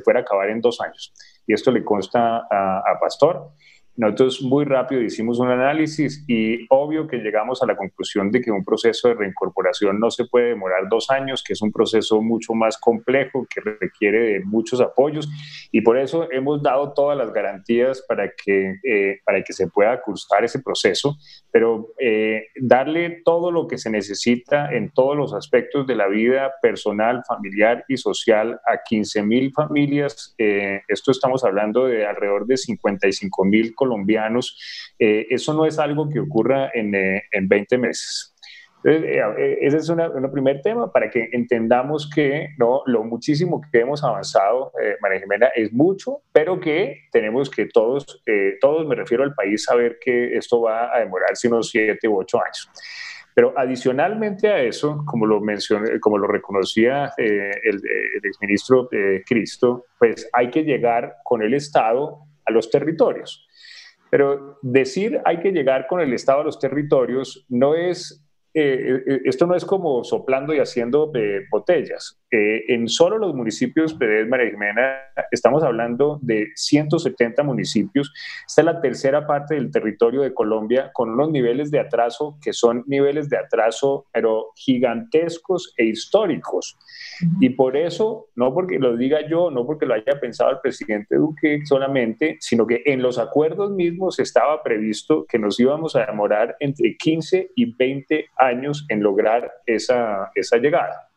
fuera a acabar en dos años. Y esto le consta a Pastor. Nosotros muy rápido hicimos un análisis y obvio que llegamos a la conclusión de que un proceso de reincorporación no se puede demorar dos años, que es un proceso mucho más complejo, que requiere de muchos apoyos. Y por eso hemos dado todas las garantías para que, eh, para que se pueda cursar ese proceso, pero eh, darle todo lo que se necesita en todos los aspectos de la vida personal, familiar y social a 15 mil familias, eh, esto estamos hablando de alrededor de 55 mil colombianos, eh, eso no es algo que ocurra en, eh, en 20 meses. Eh, ese es un primer tema para que entendamos que ¿no? lo muchísimo que hemos avanzado, María Jimena, es mucho, pero que tenemos que todos, todos me refiero al país, saber que esto va a demorarse unos 7 u 8 años. Pero adicionalmente a eso, como lo mencioné, como lo reconocía el, el exministro Cristo, pues hay que llegar con el Estado a los territorios. Pero decir hay que llegar con el Estado a los territorios no es, eh, eh, esto no es como soplando y haciendo botellas. En solo los municipios de María Jimena estamos hablando de 170 municipios. Esta es la tercera parte del territorio de Colombia con unos niveles de atraso que son niveles de atraso, pero gigantescos e históricos. Y por eso, no porque lo diga yo, no porque lo haya pensado el presidente Duque solamente, sino que en los acuerdos mismos estaba previsto que nos íbamos a demorar entre 15 y 20 años en lograr esa, esa llegada.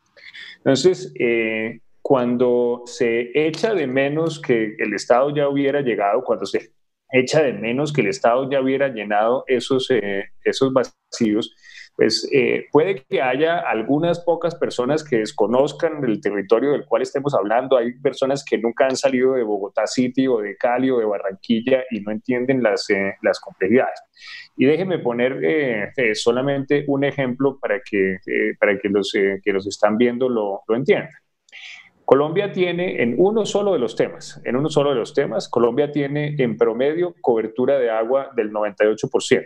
Entonces, eh, cuando se echa de menos que el Estado ya hubiera llegado, cuando se echa de menos que el Estado ya hubiera llenado esos, eh, esos vacíos, pues eh, puede que haya algunas pocas personas que desconozcan el territorio del cual estemos hablando. Hay personas que nunca han salido de Bogotá City o de Cali o de Barranquilla y no entienden las, eh, las complejidades. Y déjenme poner eh, solamente un ejemplo para que, para que los que los están viendo lo, lo entiendan. Colombia tiene en uno solo de los temas, en uno solo de los temas, Colombia tiene en promedio cobertura de agua del 98%.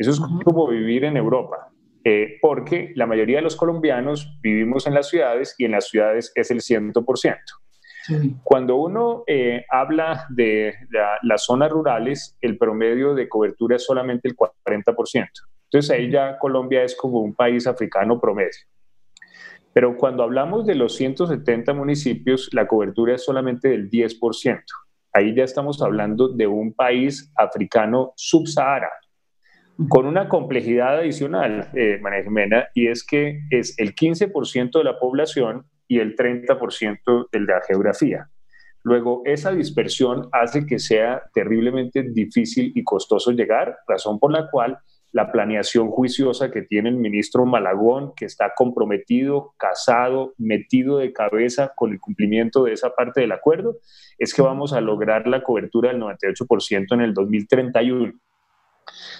Eso es como vivir en Europa, eh, porque la mayoría de los colombianos vivimos en las ciudades y en las ciudades es el 100%. Cuando uno eh, habla de las zonas rurales, el promedio de cobertura es solamente el 40%. Entonces ahí ya Colombia es como un país africano promedio. Pero cuando hablamos de los 170 municipios, la cobertura es solamente del 10%. Ahí ya estamos hablando de un país africano subsahara, con una complejidad adicional, eh, María Jimena, y es que es el 15% de la población y el 30% de la geografía. Luego, esa dispersión hace que sea terriblemente difícil y costoso llegar, razón por la cual la planeación juiciosa que tiene el ministro Malagón, que está comprometido, casado, metido de cabeza con el cumplimiento de esa parte del acuerdo, es que vamos a lograr la cobertura del 98% en el 2031.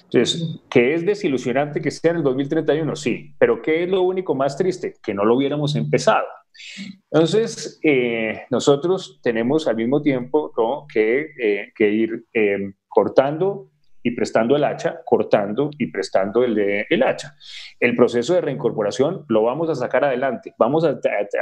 Entonces, ¿qué es desilusionante que sea en el 2031? Sí, pero ¿qué es lo único más triste? Que no lo hubiéramos empezado. Entonces, eh, nosotros tenemos al mismo tiempo que, eh, que, ir eh, cortando y prestando el hacha, cortando y prestando el, el hacha. El proceso de reincorporación lo vamos a sacar adelante, vamos a,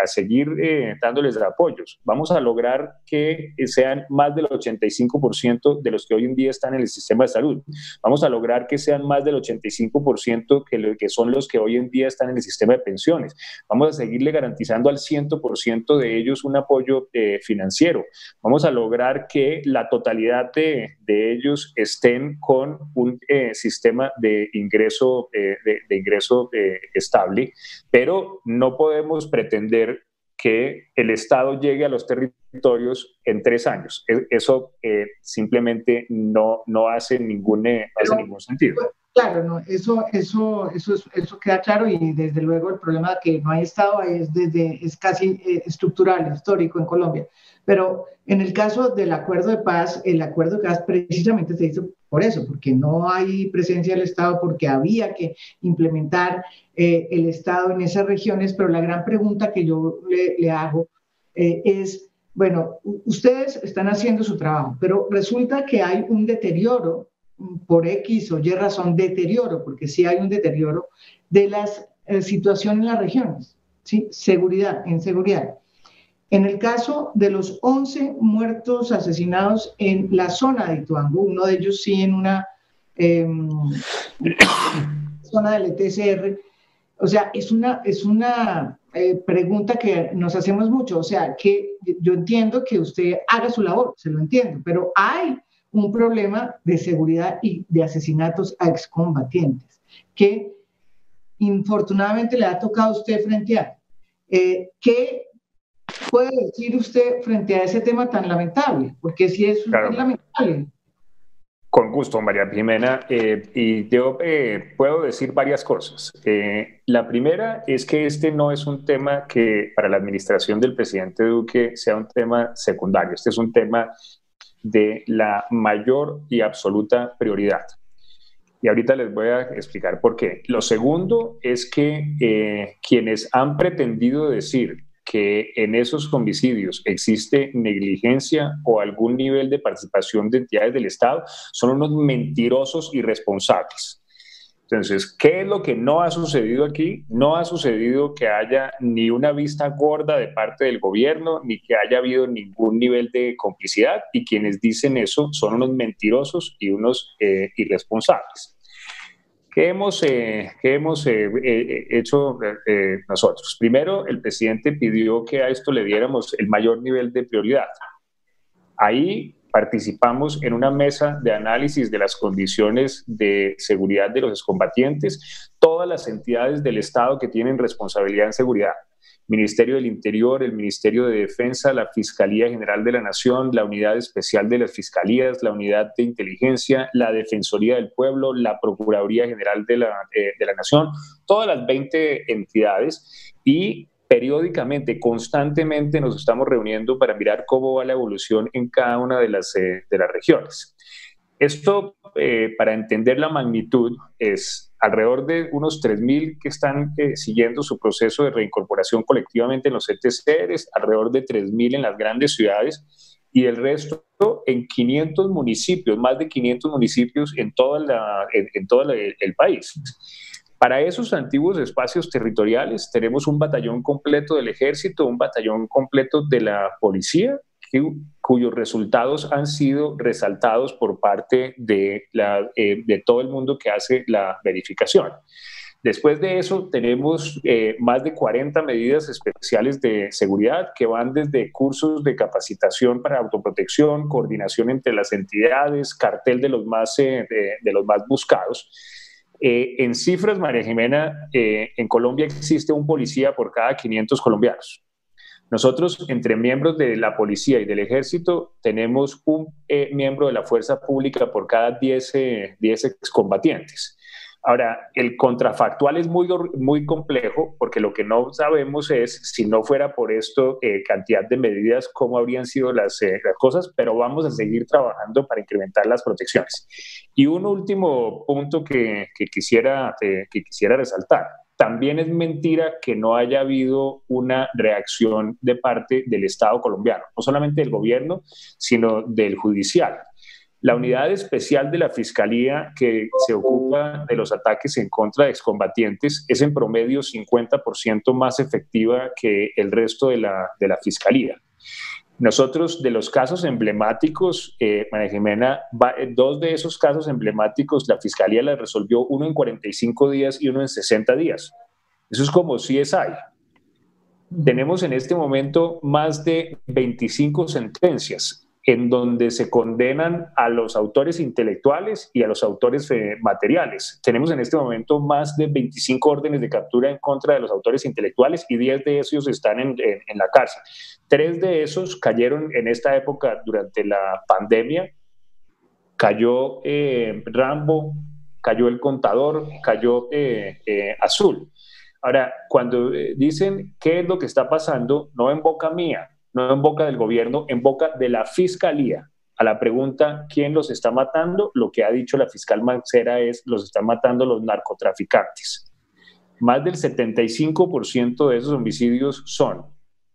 seguir eh, dándoles apoyos, vamos a lograr que sean más del 85% de los que hoy en día están en el sistema de salud, vamos a lograr que sean más del 85% que, que son los que hoy en día están en el sistema de pensiones, vamos a seguirle garantizando al 100% de ellos un apoyo eh, financiero, vamos a lograr que la totalidad de, de ellos estén con un eh, sistema de ingreso, eh, de, ingreso eh, estable, pero no podemos pretender que el Estado llegue a los territorios en tres años. E, eso simplemente no, no, hace, ningún, hace ningún sentido. Claro, no, eso, eso, eso, eso queda claro y desde luego el problema que no hay Estado es, desde, es casi estructural, histórico en Colombia. Pero en el caso del acuerdo de paz, el acuerdo de paz precisamente se hizo por eso, porque no hay presencia del Estado, porque había que implementar eh, el Estado en esas regiones, pero la gran pregunta que yo le, hago eh, es, bueno, ustedes están haciendo su trabajo, pero resulta que hay un deterioro por X o Y razón, deterioro, porque sí hay un deterioro de la eh, situación en las regiones, ¿sí? Seguridad, inseguridad. En el caso de los 11 muertos asesinados en la zona de Ituango, uno de ellos sí en una em, zona del ETCR, o sea, es una, es una eh, pregunta que nos hacemos mucho, o sea, que yo entiendo que usted haga su labor, se lo entiendo, pero hay un problema de seguridad y de asesinatos a excombatientes que infortunadamente le ha tocado a usted frente a. Eh, ¿Qué puede decir usted frente a ese tema tan lamentable? Porque si es, lamentable. Con gusto, María Jimena. Eh, y yo eh, puedo decir varias cosas. Eh, la primera es que este no es un tema que para la administración del presidente Duque sea un tema secundario. Este es un tema de la mayor y absoluta prioridad. Y ahorita les voy a explicar por qué. Lo segundo es que quienes han pretendido decir que en esos homicidios existe negligencia o algún nivel de participación de entidades del Estado, son unos mentirosos irresponsables. Entonces, ¿qué es lo que no ha sucedido aquí? No ha sucedido que haya ni una vista gorda de parte del gobierno, ni que haya habido ningún nivel de complicidad, y quienes dicen eso son unos mentirosos y unos eh, irresponsables. ¿Qué hemos, eh, hemos eh, eh, hecho nosotros? Primero, el presidente pidió que a esto le diéramos el mayor nivel de prioridad. Ahí participamos en una mesa de análisis de las condiciones de seguridad de los combatientes, todas las entidades del Estado que tienen responsabilidad en seguridad. Ministerio del Interior, el Ministerio de Defensa, la Fiscalía General de la Nación, la Unidad Especial de las Fiscalías, la Unidad de Inteligencia, la Defensoría del Pueblo, la Procuraduría General de la, eh, de la Nación, todas las 20 entidades y periódicamente, constantemente nos estamos reuniendo para mirar cómo va la evolución en cada una de las, eh, de las regiones. Esto, eh, para entender la magnitud, es alrededor de unos 3.000 que están eh, siguiendo su proceso de reincorporación colectivamente en los ETCRs, alrededor de 3.000 en las grandes ciudades y el resto en 500 municipios, más de 500 municipios en, todo el país. Para esos antiguos espacios territoriales tenemos un batallón completo del ejército, un batallón completo de la policía cuyos resultados han sido resaltados por parte eh, de todo el mundo que hace la verificación. Después de eso, tenemos eh, más de 40 medidas especiales de seguridad que van desde cursos de capacitación para autoprotección, coordinación entre las entidades, cartel de los más, eh, de, los más buscados. en cifras, María Jimena, en Colombia existe un policía por cada 500 colombianos. Nosotros, entre miembros de la policía y del ejército, tenemos un eh, miembro de la fuerza pública por cada 10, eh, excombatientes. Ahora, el contrafactual es muy, muy complejo porque lo que no sabemos es, si no fuera por esto, eh, cantidad de medidas, cómo habrían sido las, eh, las, cosas, pero vamos a seguir trabajando para incrementar las protecciones. Y un último punto que, que quisiera, eh, que quisiera resaltar. También es mentira que no haya habido una reacción de parte del Estado colombiano, no solamente del gobierno, sino del judicial. La unidad especial de la Fiscalía que se ocupa de los ataques en contra de excombatientes es en promedio 50% más efectiva que el resto de la, de la Fiscalía. Nosotros, de los casos emblemáticos, eh, María Jimena, dos de esos casos emblemáticos, la Fiscalía la resolvió uno en 45 días y uno en 60 días. Eso es como si es hay. Tenemos en este momento más de 25 sentencias en donde se condenan a los autores intelectuales y a los autores eh, materiales. Tenemos en este momento más de 25 órdenes de captura en contra de los autores intelectuales y 10 de esos están en, la cárcel. Tres de esos cayeron en esta época durante la pandemia. Cayó eh, Rambo, cayó El Contador, cayó eh, Azul. Ahora, cuando dicen qué es lo que está pasando, no en boca mía, no en boca del gobierno, en boca de la fiscalía. A la pregunta, ¿quién los está matando? Lo que ha dicho la fiscal Mancera es, los están matando los narcotraficantes. Más del 75% de esos homicidios son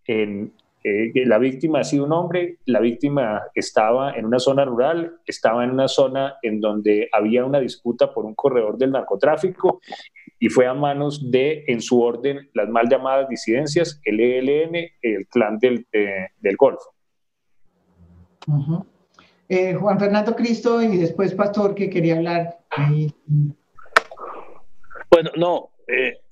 en eh, la víctima ha sido un hombre, la víctima estaba en una zona rural, estaba en una zona en donde había una disputa por un corredor del narcotráfico y fue a manos de, en su orden, las mal llamadas disidencias, el ELN, el clan del, del Golfo. Eh, Juan Fernando Cristo y después Pastor que quería hablar. Bueno, no, eh,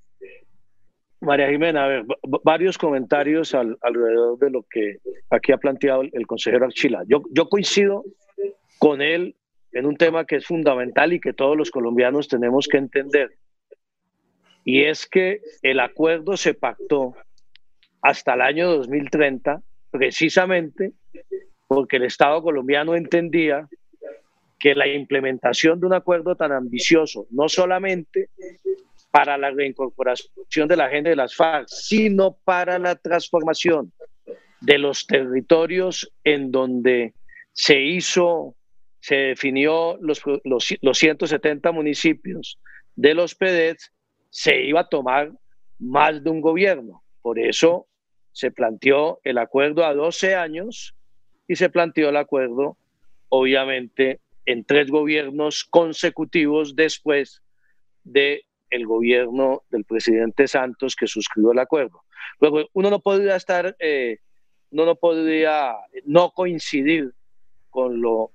María Jimena, a ver, varios comentarios alrededor de lo que aquí ha planteado el, consejero Archila. Yo, yo coincido con él en un tema que es fundamental y que todos los colombianos tenemos que entender. Y es que el acuerdo se pactó hasta el año 2030 precisamente porque el Estado colombiano entendía que la implementación de un acuerdo tan ambicioso no solamente para la reincorporación de la gente de las FARC, sino para la transformación de los territorios en donde se hizo, se definió los, los, 170 municipios de los PEDES, se iba a tomar más de un gobierno. Por eso se planteó el acuerdo a 12 años y se planteó el acuerdo, obviamente, en tres gobiernos consecutivos después de el gobierno del presidente Santos que suscribió el acuerdo. Luego, uno no podría estar, eh, no podría no coincidir con lo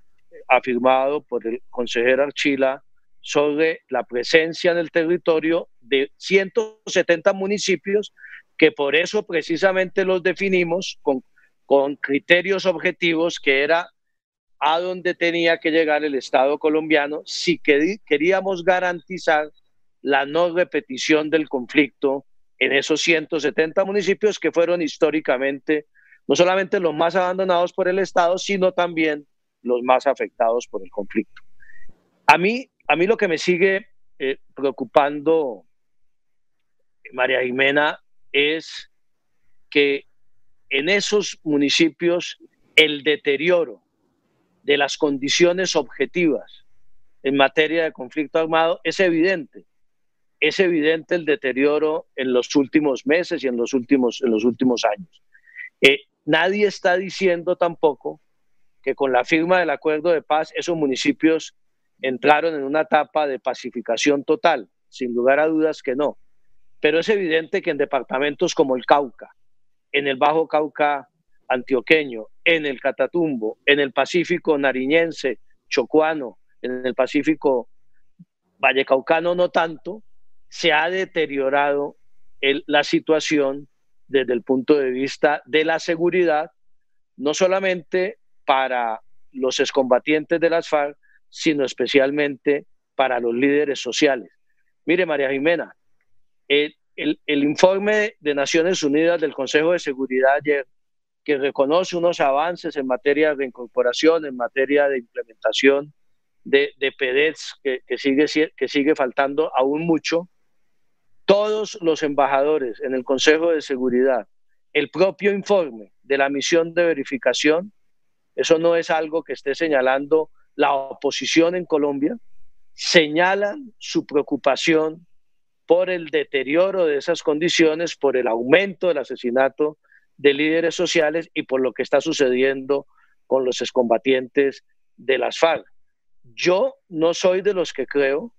afirmado por el consejero Archila sobre la presencia en el territorio de 170 municipios que por eso precisamente los definimos con, con criterios objetivos que era a donde tenía que llegar el Estado colombiano si queríamos garantizar la no repetición del conflicto en esos 170 municipios que fueron históricamente no solamente los más abandonados por el Estado, sino también los más afectados por el conflicto. A mí, a mí lo que me sigue eh, preocupando, María Jimena, es que en esos municipios el deterioro de las condiciones objetivas en materia de conflicto armado es evidente es evidente el deterioro en los últimos meses y en los últimos, en los últimos años. Eh, nadie está diciendo tampoco que con la firma del acuerdo de paz esos municipios entraron en una etapa de pacificación total, sin lugar a dudas que no. Pero es evidente que en departamentos como el Cauca, en el Bajo Cauca antioqueño, en el Catatumbo, en el Pacífico nariñense, chocuano, en el Pacífico vallecaucano no tanto, se ha deteriorado la situación desde el punto de vista de la seguridad, no solamente para los excombatientes de las FARC, sino especialmente para los líderes sociales. Mire, María Jimena, el, el, informe de Naciones Unidas del Consejo de Seguridad ayer, que reconoce unos avances en materia de incorporación, en materia de implementación de, de PEDETS, que, que, sigue, que sigue faltando aún mucho, todos los embajadores en el Consejo de Seguridad, el propio informe de la misión de verificación, eso no es algo que esté señalando la oposición en Colombia, señalan su preocupación por el deterioro de esas condiciones, por el aumento del asesinato de líderes sociales y por lo que está sucediendo con los excombatientes de las FARC. Yo no soy de los que creo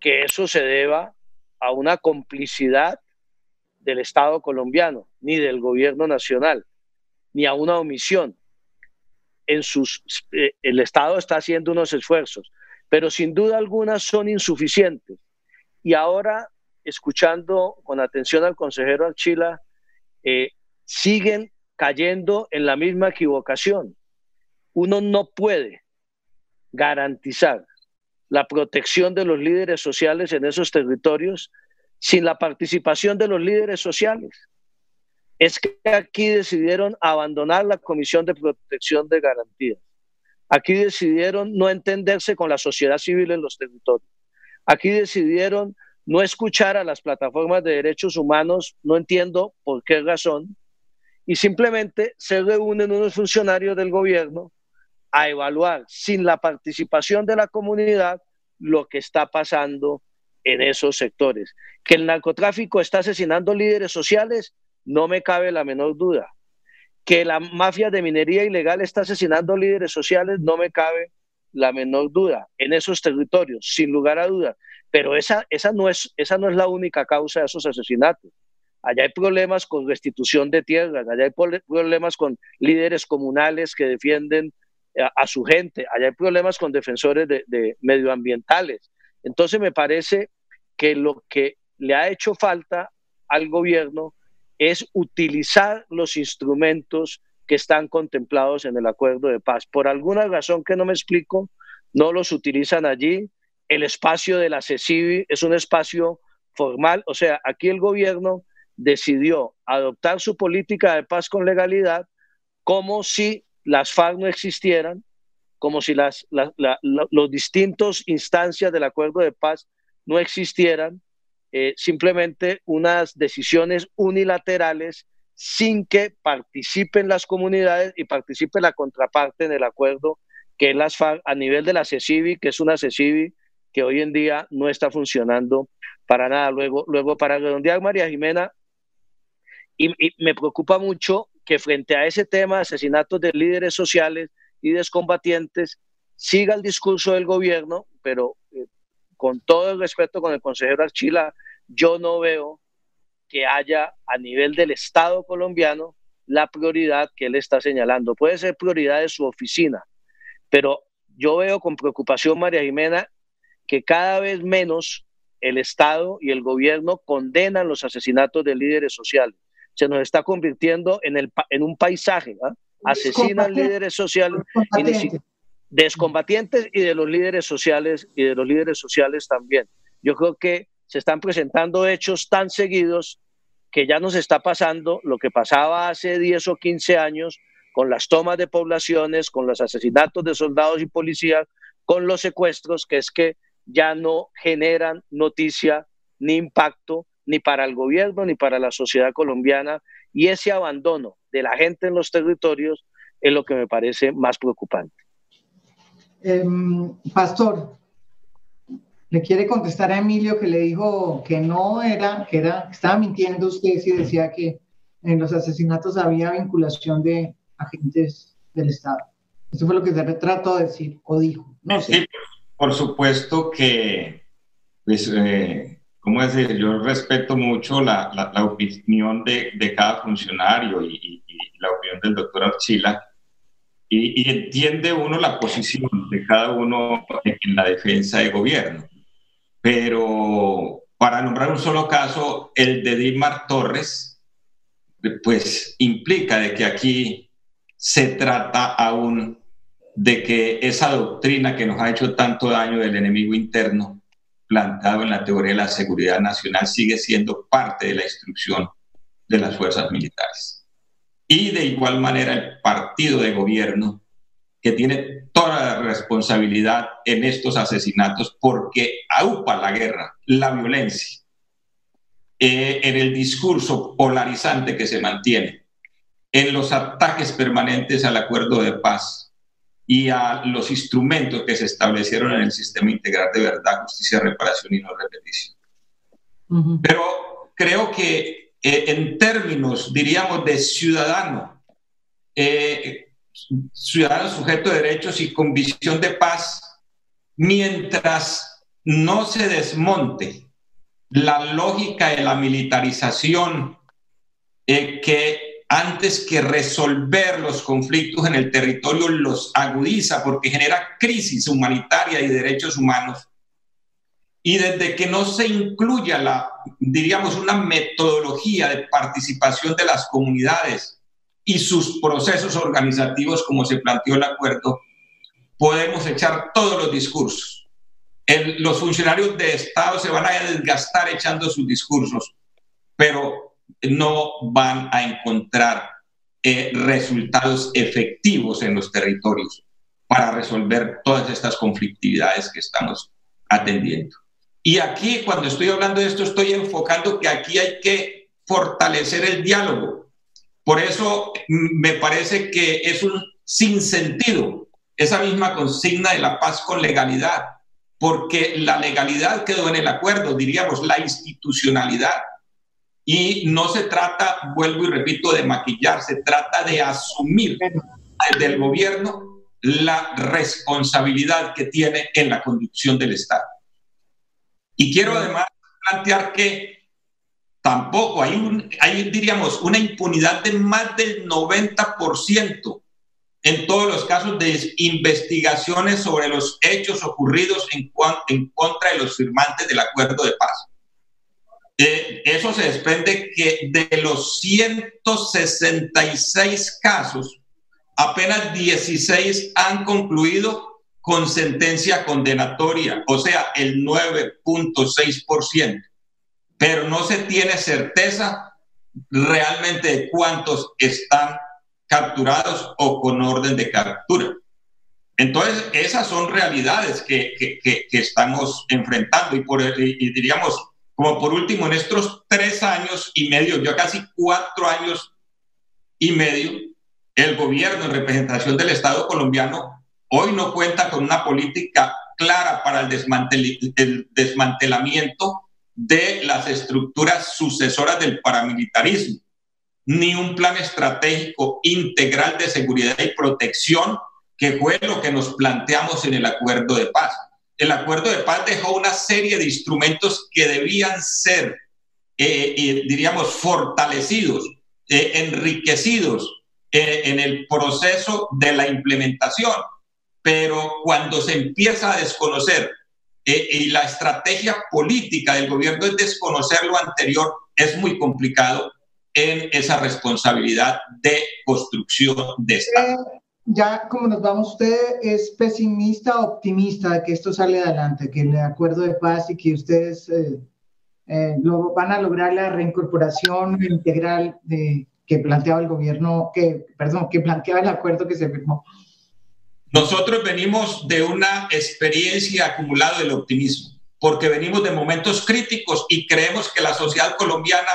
que eso se deba a una complicidad del Estado colombiano, ni del gobierno nacional, ni a una omisión. Eh, el Estado está haciendo unos esfuerzos, pero sin duda alguna son insuficientes. Y ahora, escuchando con atención al consejero Archila, eh, siguen cayendo en la misma equivocación. Uno no puede garantizar la protección de los líderes sociales en esos territorios sin la participación de los líderes sociales. Es que aquí decidieron abandonar la Comisión de Protección de Garantías. Aquí decidieron no entenderse con la sociedad civil en los territorios. Aquí decidieron no escuchar a las plataformas de derechos humanos, no entiendo por qué razón, y simplemente se reúnen unos funcionarios del gobierno a evaluar sin la participación de la comunidad lo que está pasando en esos sectores. Que el narcotráfico está asesinando líderes sociales, no me cabe la menor duda. Que la mafia de minería ilegal está asesinando líderes sociales, no me cabe la menor duda. En esos territorios, sin lugar a dudas. Pero esa, esa, no es, esa no es la única causa de esos asesinatos. Allá hay problemas con restitución de tierras, allá hay problemas con líderes comunales que defienden a, su gente. Allá hay problemas con defensores de, medioambientales. Entonces me parece que lo que le ha hecho falta al gobierno es utilizar los instrumentos que están contemplados en el acuerdo de paz. Por alguna razón que no me explico, no los utilizan allí. El espacio de la CECIBI es un espacio formal, o sea, aquí el gobierno decidió adoptar su política de paz con legalidad como si las FARC no existieran, como si las, los distintos instancias del acuerdo de paz no existieran, eh, simplemente unas decisiones unilaterales sin que participen las comunidades y participe la contraparte en el acuerdo que es las FARC a nivel de la CECIBI, que es una CECIBI que hoy en día no está funcionando para nada. Luego, luego para redondear, María Jimena, y, y me preocupa mucho que frente a ese tema asesinatos de líderes sociales y descombatientes siga el discurso del gobierno, pero eh, con todo el respeto con el consejero Archila, yo no veo que haya a nivel del Estado colombiano la prioridad que él está señalando. Puede ser prioridad de su oficina, pero yo veo con preocupación, María Jimena, que cada vez menos el Estado y el gobierno condenan los asesinatos de líderes sociales se nos está convirtiendo en, el, en un paisaje. ¿ah? Asesinan líderes sociales, y descombatientes y de los líderes sociales y de los líderes sociales también. Yo creo que se están presentando hechos tan seguidos que ya nos está pasando lo que pasaba hace 10 o 15 años con las tomas de poblaciones, con los asesinatos de soldados y policías, con los secuestros, que es que ya no generan noticia ni impacto ni para el gobierno ni para la sociedad colombiana y ese abandono de la gente en los territorios es lo que me parece más preocupante. Em, pastor, le quiere contestar a Emilio que le dijo que no era, que era, estaba mintiendo usted si decía que en los asesinatos había vinculación de agentes del Estado. Eso fue lo que se trató de decir o dijo. No sé. por supuesto que pues, eh, ¿cómo decir? Yo respeto mucho la, la, opinión de, de, cada funcionario y, la opinión del doctor Archila, y, y, entiende uno la posición de cada uno en la defensa de gobierno. Pero para nombrar un solo caso, el de Dilmar Torres, pues implica de que aquí se trata aún de que esa doctrina que nos ha hecho tanto daño del enemigo interno plantado en la teoría de la seguridad nacional sigue siendo parte de la instrucción de las fuerzas militares. Y de igual manera el partido de gobierno que tiene toda la responsabilidad en estos asesinatos porque aupa la guerra, la violencia, eh, en el discurso polarizante que se mantiene, en los ataques permanentes al acuerdo de paz y a los instrumentos que se establecieron en el sistema integral de verdad, justicia, reparación y no repetición. Pero creo que eh, en términos, diríamos, de ciudadano, eh, ciudadano sujeto de derechos y con visión de paz, mientras no se desmonte la lógica de la militarización eh, que antes que resolver los conflictos en el territorio los agudiza porque genera crisis humanitaria y derechos humanos. Y desde que no se incluya la, diríamos, una metodología de participación de las comunidades y sus procesos organizativos, como se planteó el acuerdo, podemos echar todos los discursos. los funcionarios de Estado se van a desgastar echando sus discursos, pero no van a encontrar eh, resultados efectivos en los territorios para resolver todas estas conflictividades que estamos atendiendo. Y aquí, cuando estoy hablando de esto, estoy enfocando que aquí hay que fortalecer el diálogo, por eso mm, me parece que es un sinsentido esa misma consigna de la paz con legalidad, porque la legalidad quedó en el acuerdo, diríamos, la institucionalidad. Y no se trata, vuelvo y repito, de maquillar, se trata de asumir desde el gobierno la responsabilidad que tiene en la conducción del Estado. Y quiero además plantear que tampoco hay, un, hay, diríamos, una impunidad de más del 90% en todos los casos de investigaciones sobre los hechos ocurridos en, en contra de los firmantes del acuerdo de paz. Eh, eso se desprende que de los 166 casos, apenas 16 han concluido con sentencia condenatoria, o sea, el 9.6% pero no se tiene certeza realmente de cuántos están capturados o con orden de captura. Entonces, esas son realidades que, que, estamos enfrentando y, por, y diríamos, como por último, en estos tres años y medio, ya casi cuatro años y medio, el gobierno en representación del Estado colombiano hoy no cuenta con una política clara para el, desmantel el desmantelamiento de las estructuras sucesoras del paramilitarismo, ni un plan estratégico integral de seguridad y protección, que fue lo que nos planteamos en el acuerdo de paz. El acuerdo de paz dejó una serie de instrumentos que debían ser, eh, eh, diríamos, fortalecidos, eh, enriquecidos en el proceso de la implementación. Pero cuando se empieza a desconocer eh, y la estrategia política del gobierno es desconocer lo anterior, es muy complicado en esa responsabilidad de construcción de Estado. Eh, ya como nos vamos, ¿usted es pesimista o optimista de que esto sale adelante, que el acuerdo de paz y que ustedes eh, lo, van a lograr la reincorporación integral de, que planteaba el gobierno, que, perdón, que planteaba el acuerdo que se firmó? Nosotros venimos de una experiencia acumulada del optimismo, porque venimos de momentos críticos y creemos que la sociedad colombiana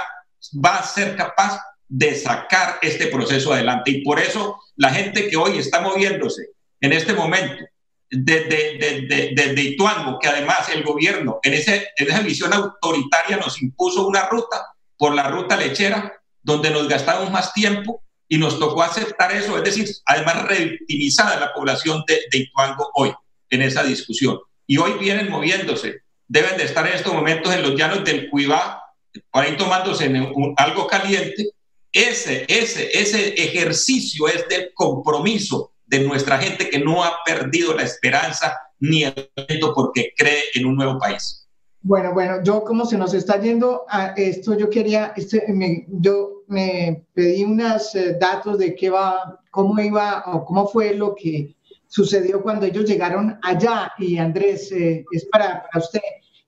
va a ser capaz de sacar este proceso adelante. Y por eso la gente que hoy está moviéndose en este momento desde de, de, Ituango, que además el gobierno en, ese, en esa visión autoritaria nos impuso una ruta por la ruta lechera, donde nos gastamos más tiempo y nos tocó aceptar eso, es decir, además revictimizada la población de, de Ituango hoy en esa discusión. Y hoy vienen moviéndose, deben de estar en estos momentos en los llanos del Cuibá, para ir tomándose algo caliente. Ese, ese, ese ejercicio es del compromiso de nuestra gente que no ha perdido la esperanza ni el porque cree en un nuevo país. Bueno, bueno, yo como se nos está yendo a esto, yo quería, este, yo me pedí unos eh, datos de qué va, cómo iba o cómo fue lo que sucedió cuando ellos llegaron allá. Y Andrés, eh, es para, para, usted.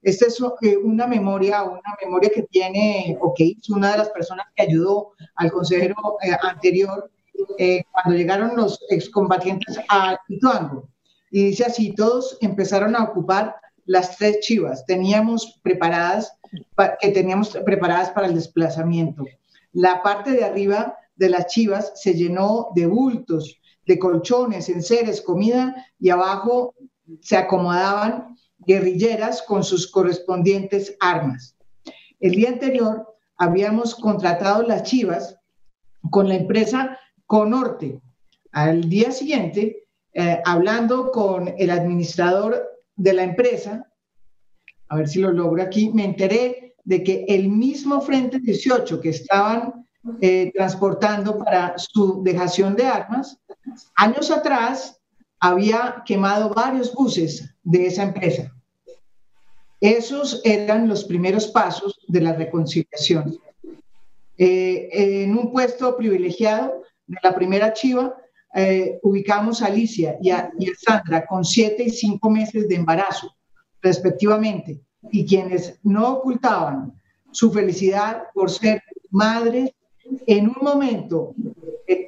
Esta es eh, una memoria, una memoria que tiene o que hizo una de las personas que ayudó al consejero anterior eh, cuando llegaron los excombatientes a Ituango. Y dice así, todos empezaron a ocupar las tres chivas teníamos preparadas, que teníamos preparadas para el desplazamiento. La parte de arriba de las chivas se llenó de bultos, de colchones, enseres, comida y abajo se acomodaban guerrilleras con sus correspondientes armas. El día anterior habíamos contratado las chivas con la empresa Conorte. Al día siguiente, eh, hablando con el administrador de la empresa, a ver si lo logro aquí, me enteré de que el mismo Frente 18 que estaban eh, transportando para su dejación de armas, años atrás había quemado varios buses de esa empresa. Esos eran los primeros pasos de la reconciliación. Eh, en un puesto privilegiado de la primera chiva, eh, ubicamos a Alicia y a, y a Sandra con siete y cinco meses de embarazo, respectivamente, y quienes no ocultaban su felicidad por ser madres en un momento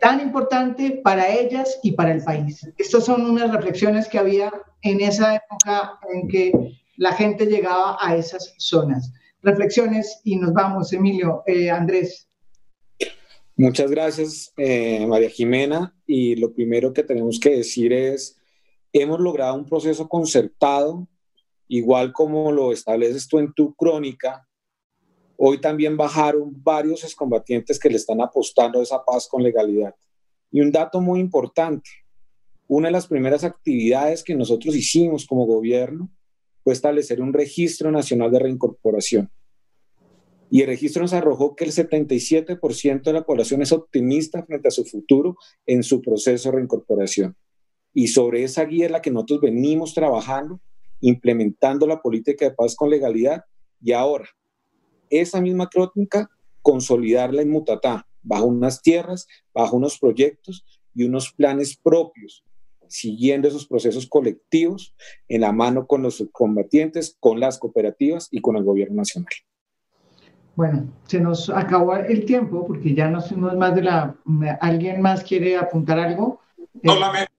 tan importante para ellas y para el país. Estas son unas reflexiones que había en esa época en que la gente llegaba a esas zonas. Reflexiones y nos vamos, Emilio. Eh, Andrés. Muchas gracias, eh, María Jimena. Y lo primero que tenemos que decir es, hemos logrado un proceso concertado, igual como lo estableces tú en tu crónica. Hoy también bajaron varios excombatientes que le están apostando a esa paz con legalidad. Y un dato muy importante, una de las primeras actividades que nosotros hicimos como gobierno fue establecer un registro nacional de reincorporación. Y el registro nos arrojó que el 77% de la población es optimista frente a su futuro en su proceso de reincorporación. Y sobre esa guía es la que nosotros venimos trabajando, implementando la política de paz con legalidad. Y ahora, esa misma crónica, consolidarla en Mutatá, bajo unas tierras, bajo unos proyectos y unos planes propios, siguiendo esos procesos colectivos en la mano con los combatientes, con las cooperativas y con el gobierno nacional. Bueno, se nos acabó el tiempo porque ya no somos más de la... ¿Alguien más quiere apuntar algo? Solamente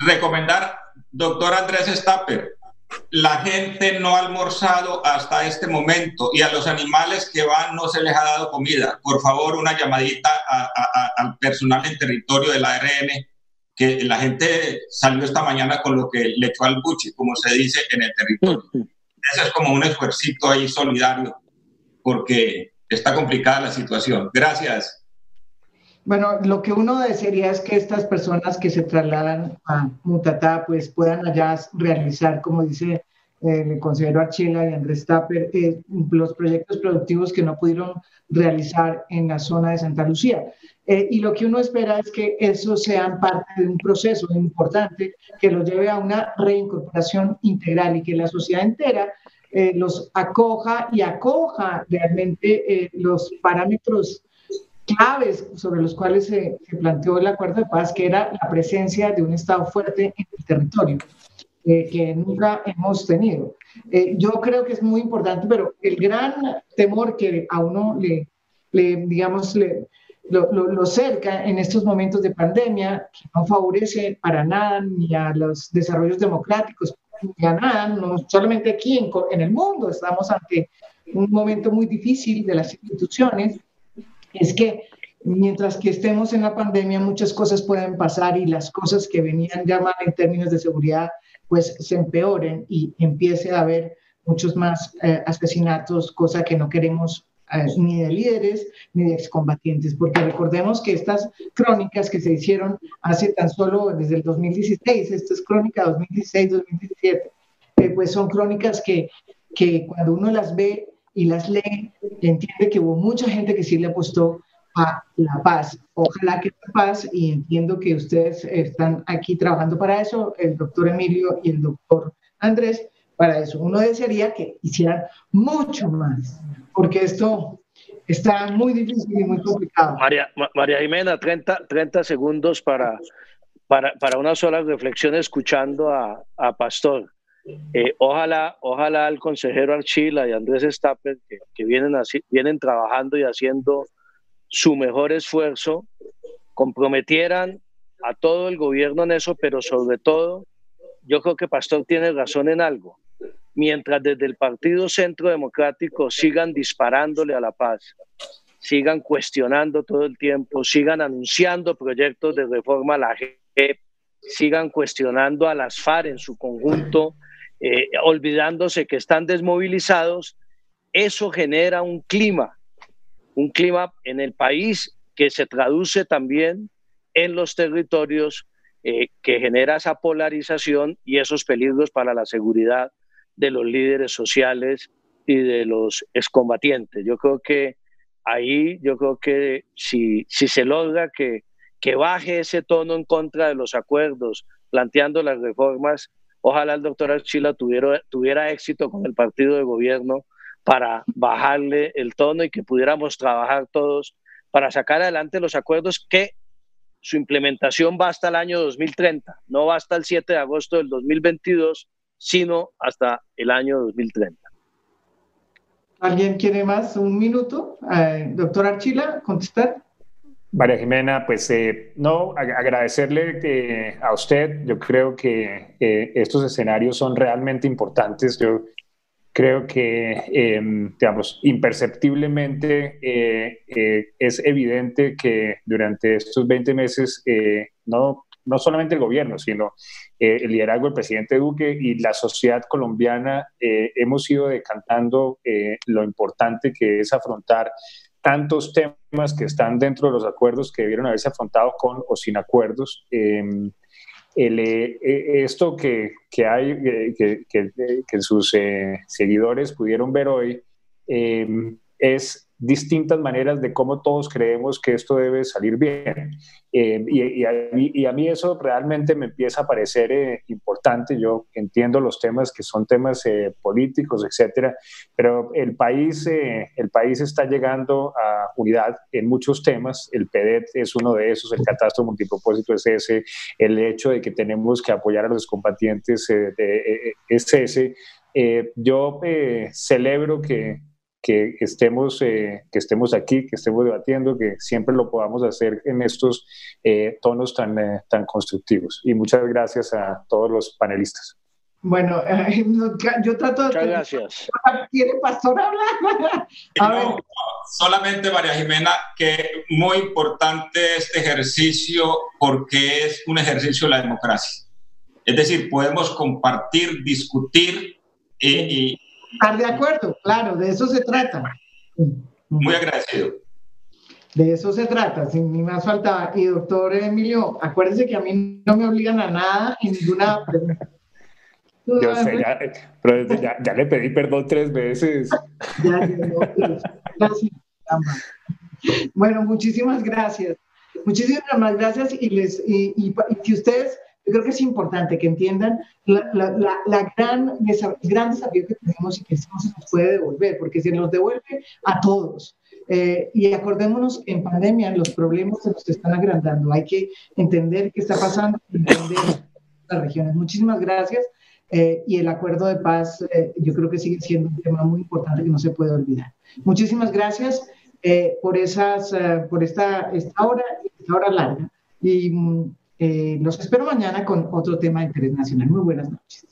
recomendar, doctor Andrés Stapper, la gente no ha almorzado hasta este momento y a los animales que van no se les ha dado comida. Por favor, una llamadita al personal en territorio del ARN, que la gente salió esta mañana con lo que le echó al buche, como se dice en el territorio. Ese es como un esfuercito ahí solidario porque está complicada la situación. Gracias. Bueno, lo que uno desearía es que estas personas que se trasladan a Mutatá pues puedan allá realizar, como dice eh, el consejero Archila y Andrés Tapper, eh, los proyectos productivos que no pudieron realizar en la zona de Santa Lucía. Eh, y lo que uno espera es que eso sean parte de un proceso importante que los lleve a una reincorporación integral y que la sociedad entera eh, los acoja y acoja realmente eh, los parámetros claves sobre los cuales se, planteó el acuerdo de paz, que era la presencia de un Estado fuerte en el territorio, eh, que nunca hemos tenido. yo creo que es muy importante, pero el gran temor que a uno le, le digamos, le, lo, cerca en estos momentos de pandemia, que no favorece para nada ni a los desarrollos democráticos, nada, no solamente aquí en, en el mundo, estamos ante un momento muy difícil de las instituciones, es que mientras que estemos en la pandemia muchas cosas pueden pasar y las cosas que venían ya mal en términos de seguridad pues se empeoren y empiece a haber muchos más eh, asesinatos, cosa que no queremos ni de líderes ni de excombatientes, porque recordemos que estas crónicas que se hicieron hace tan solo desde el 2016, esto es crónica 2016-2017, eh, pues son crónicas que, que cuando uno las ve y las lee, entiende que hubo mucha gente que sí le apostó a la paz. Ojalá que la paz, y entiendo que ustedes están aquí trabajando para eso, el doctor Emilio y el doctor Andrés, para eso. Uno desearía que hicieran mucho más, porque esto está muy difícil y muy complicado. María, María Jimena, 30, 30 segundos para, para, para, una sola reflexión escuchando a, a Pastor. Eh, ojalá, ojalá el consejero Archila y Andrés Stapper, que, que, vienen, así, vienen trabajando y haciendo su mejor esfuerzo, comprometieran a todo el gobierno en eso, pero sobre todo, yo creo que Pastor tiene razón en algo. Mientras desde el Partido Centro Democrático sigan disparándole a la paz, sigan cuestionando todo el tiempo, sigan anunciando proyectos de reforma a la JEP, sigan cuestionando a las FARC en su conjunto, eh, olvidándose que están desmovilizados, eso genera un clima, un clima en el país que se traduce también en los territorios, eh, que genera esa polarización y esos peligros para la seguridad de los líderes sociales y de los excombatientes. Yo creo que ahí, yo creo que si, si se logra que, que baje ese tono en contra de los acuerdos, planteando las reformas, ojalá el doctor Archila tuviera, tuviera éxito con el partido de gobierno para bajarle el tono y que pudiéramos trabajar todos para sacar adelante los acuerdos que su implementación va hasta el año 2030, no va hasta el 7 de agosto del 2022, sino hasta el año 2030. ¿Alguien quiere más? ¿Un minuto? Eh, doctor Archila, contestar. María Jimena, pues eh, no, agradecerle eh, a usted. Yo creo que estos escenarios son realmente importantes. Yo creo que, em, digamos, imperceptiblemente eh, eh, es evidente que durante estos 20 meses no, no solamente el gobierno, sino el liderazgo del presidente Duque y la sociedad colombiana hemos ido decantando lo importante que es afrontar tantos temas que están dentro de los acuerdos que debieron haberse afrontado con o sin acuerdos. Em, el, eh, eh, esto que, que hay, eh, que, que, que, sus seguidores pudieron ver hoy, es distintas maneras de cómo todos creemos que esto debe salir bien. Eh, y, a mí, eso realmente me empieza a parecer eh, importante. Yo entiendo los temas que son temas eh, políticos, etcétera, pero el país, el país está llegando a unidad en muchos temas. El PEDET es uno de esos, el catastro multipropósito es ese, el hecho de que tenemos que apoyar a los combatientes es ese. yo celebro que que estemos, eh, que estemos aquí, que estemos debatiendo, que siempre lo podamos hacer en estos eh, tonos tan, eh, tan constructivos. Y muchas gracias a todos los panelistas. Bueno, yo trato de... Muchas gracias. ¿Quiere Pastor hablar? no, solamente María Jimena, que muy importante este ejercicio porque es un ejercicio de la democracia. Es decir, podemos compartir, discutir y Estar de acuerdo, claro, de eso se trata. Muy agradecido. De eso se trata, sin ni más faltaba. Y doctor Emilio, acuérdense que a mí no me obligan a nada en ninguna pregunta. Yo sé, ya, pero ya, ya, le pedí perdón tres veces. Ya, gracias. Bueno, muchísimas gracias. Muchísimas más gracias y les y, y, y que ustedes yo creo que es importante que entiendan la, la, la, gran, el gran desafío que tenemos y que no se nos puede devolver, porque se nos devuelve a todos. Eh, y acordémonos que en pandemia los problemas se nos están agrandando. Hay que entender qué está pasando, entender las regiones. Muchísimas gracias. Eh, y el acuerdo de paz, eh, yo creo que sigue siendo un tema muy importante que no se puede olvidar. Muchísimas gracias por, esas, por esta, esta hora, esta hora larga. Y mm, eh, los espero mañana con otro tema de interés nacional. Muy buenas noches.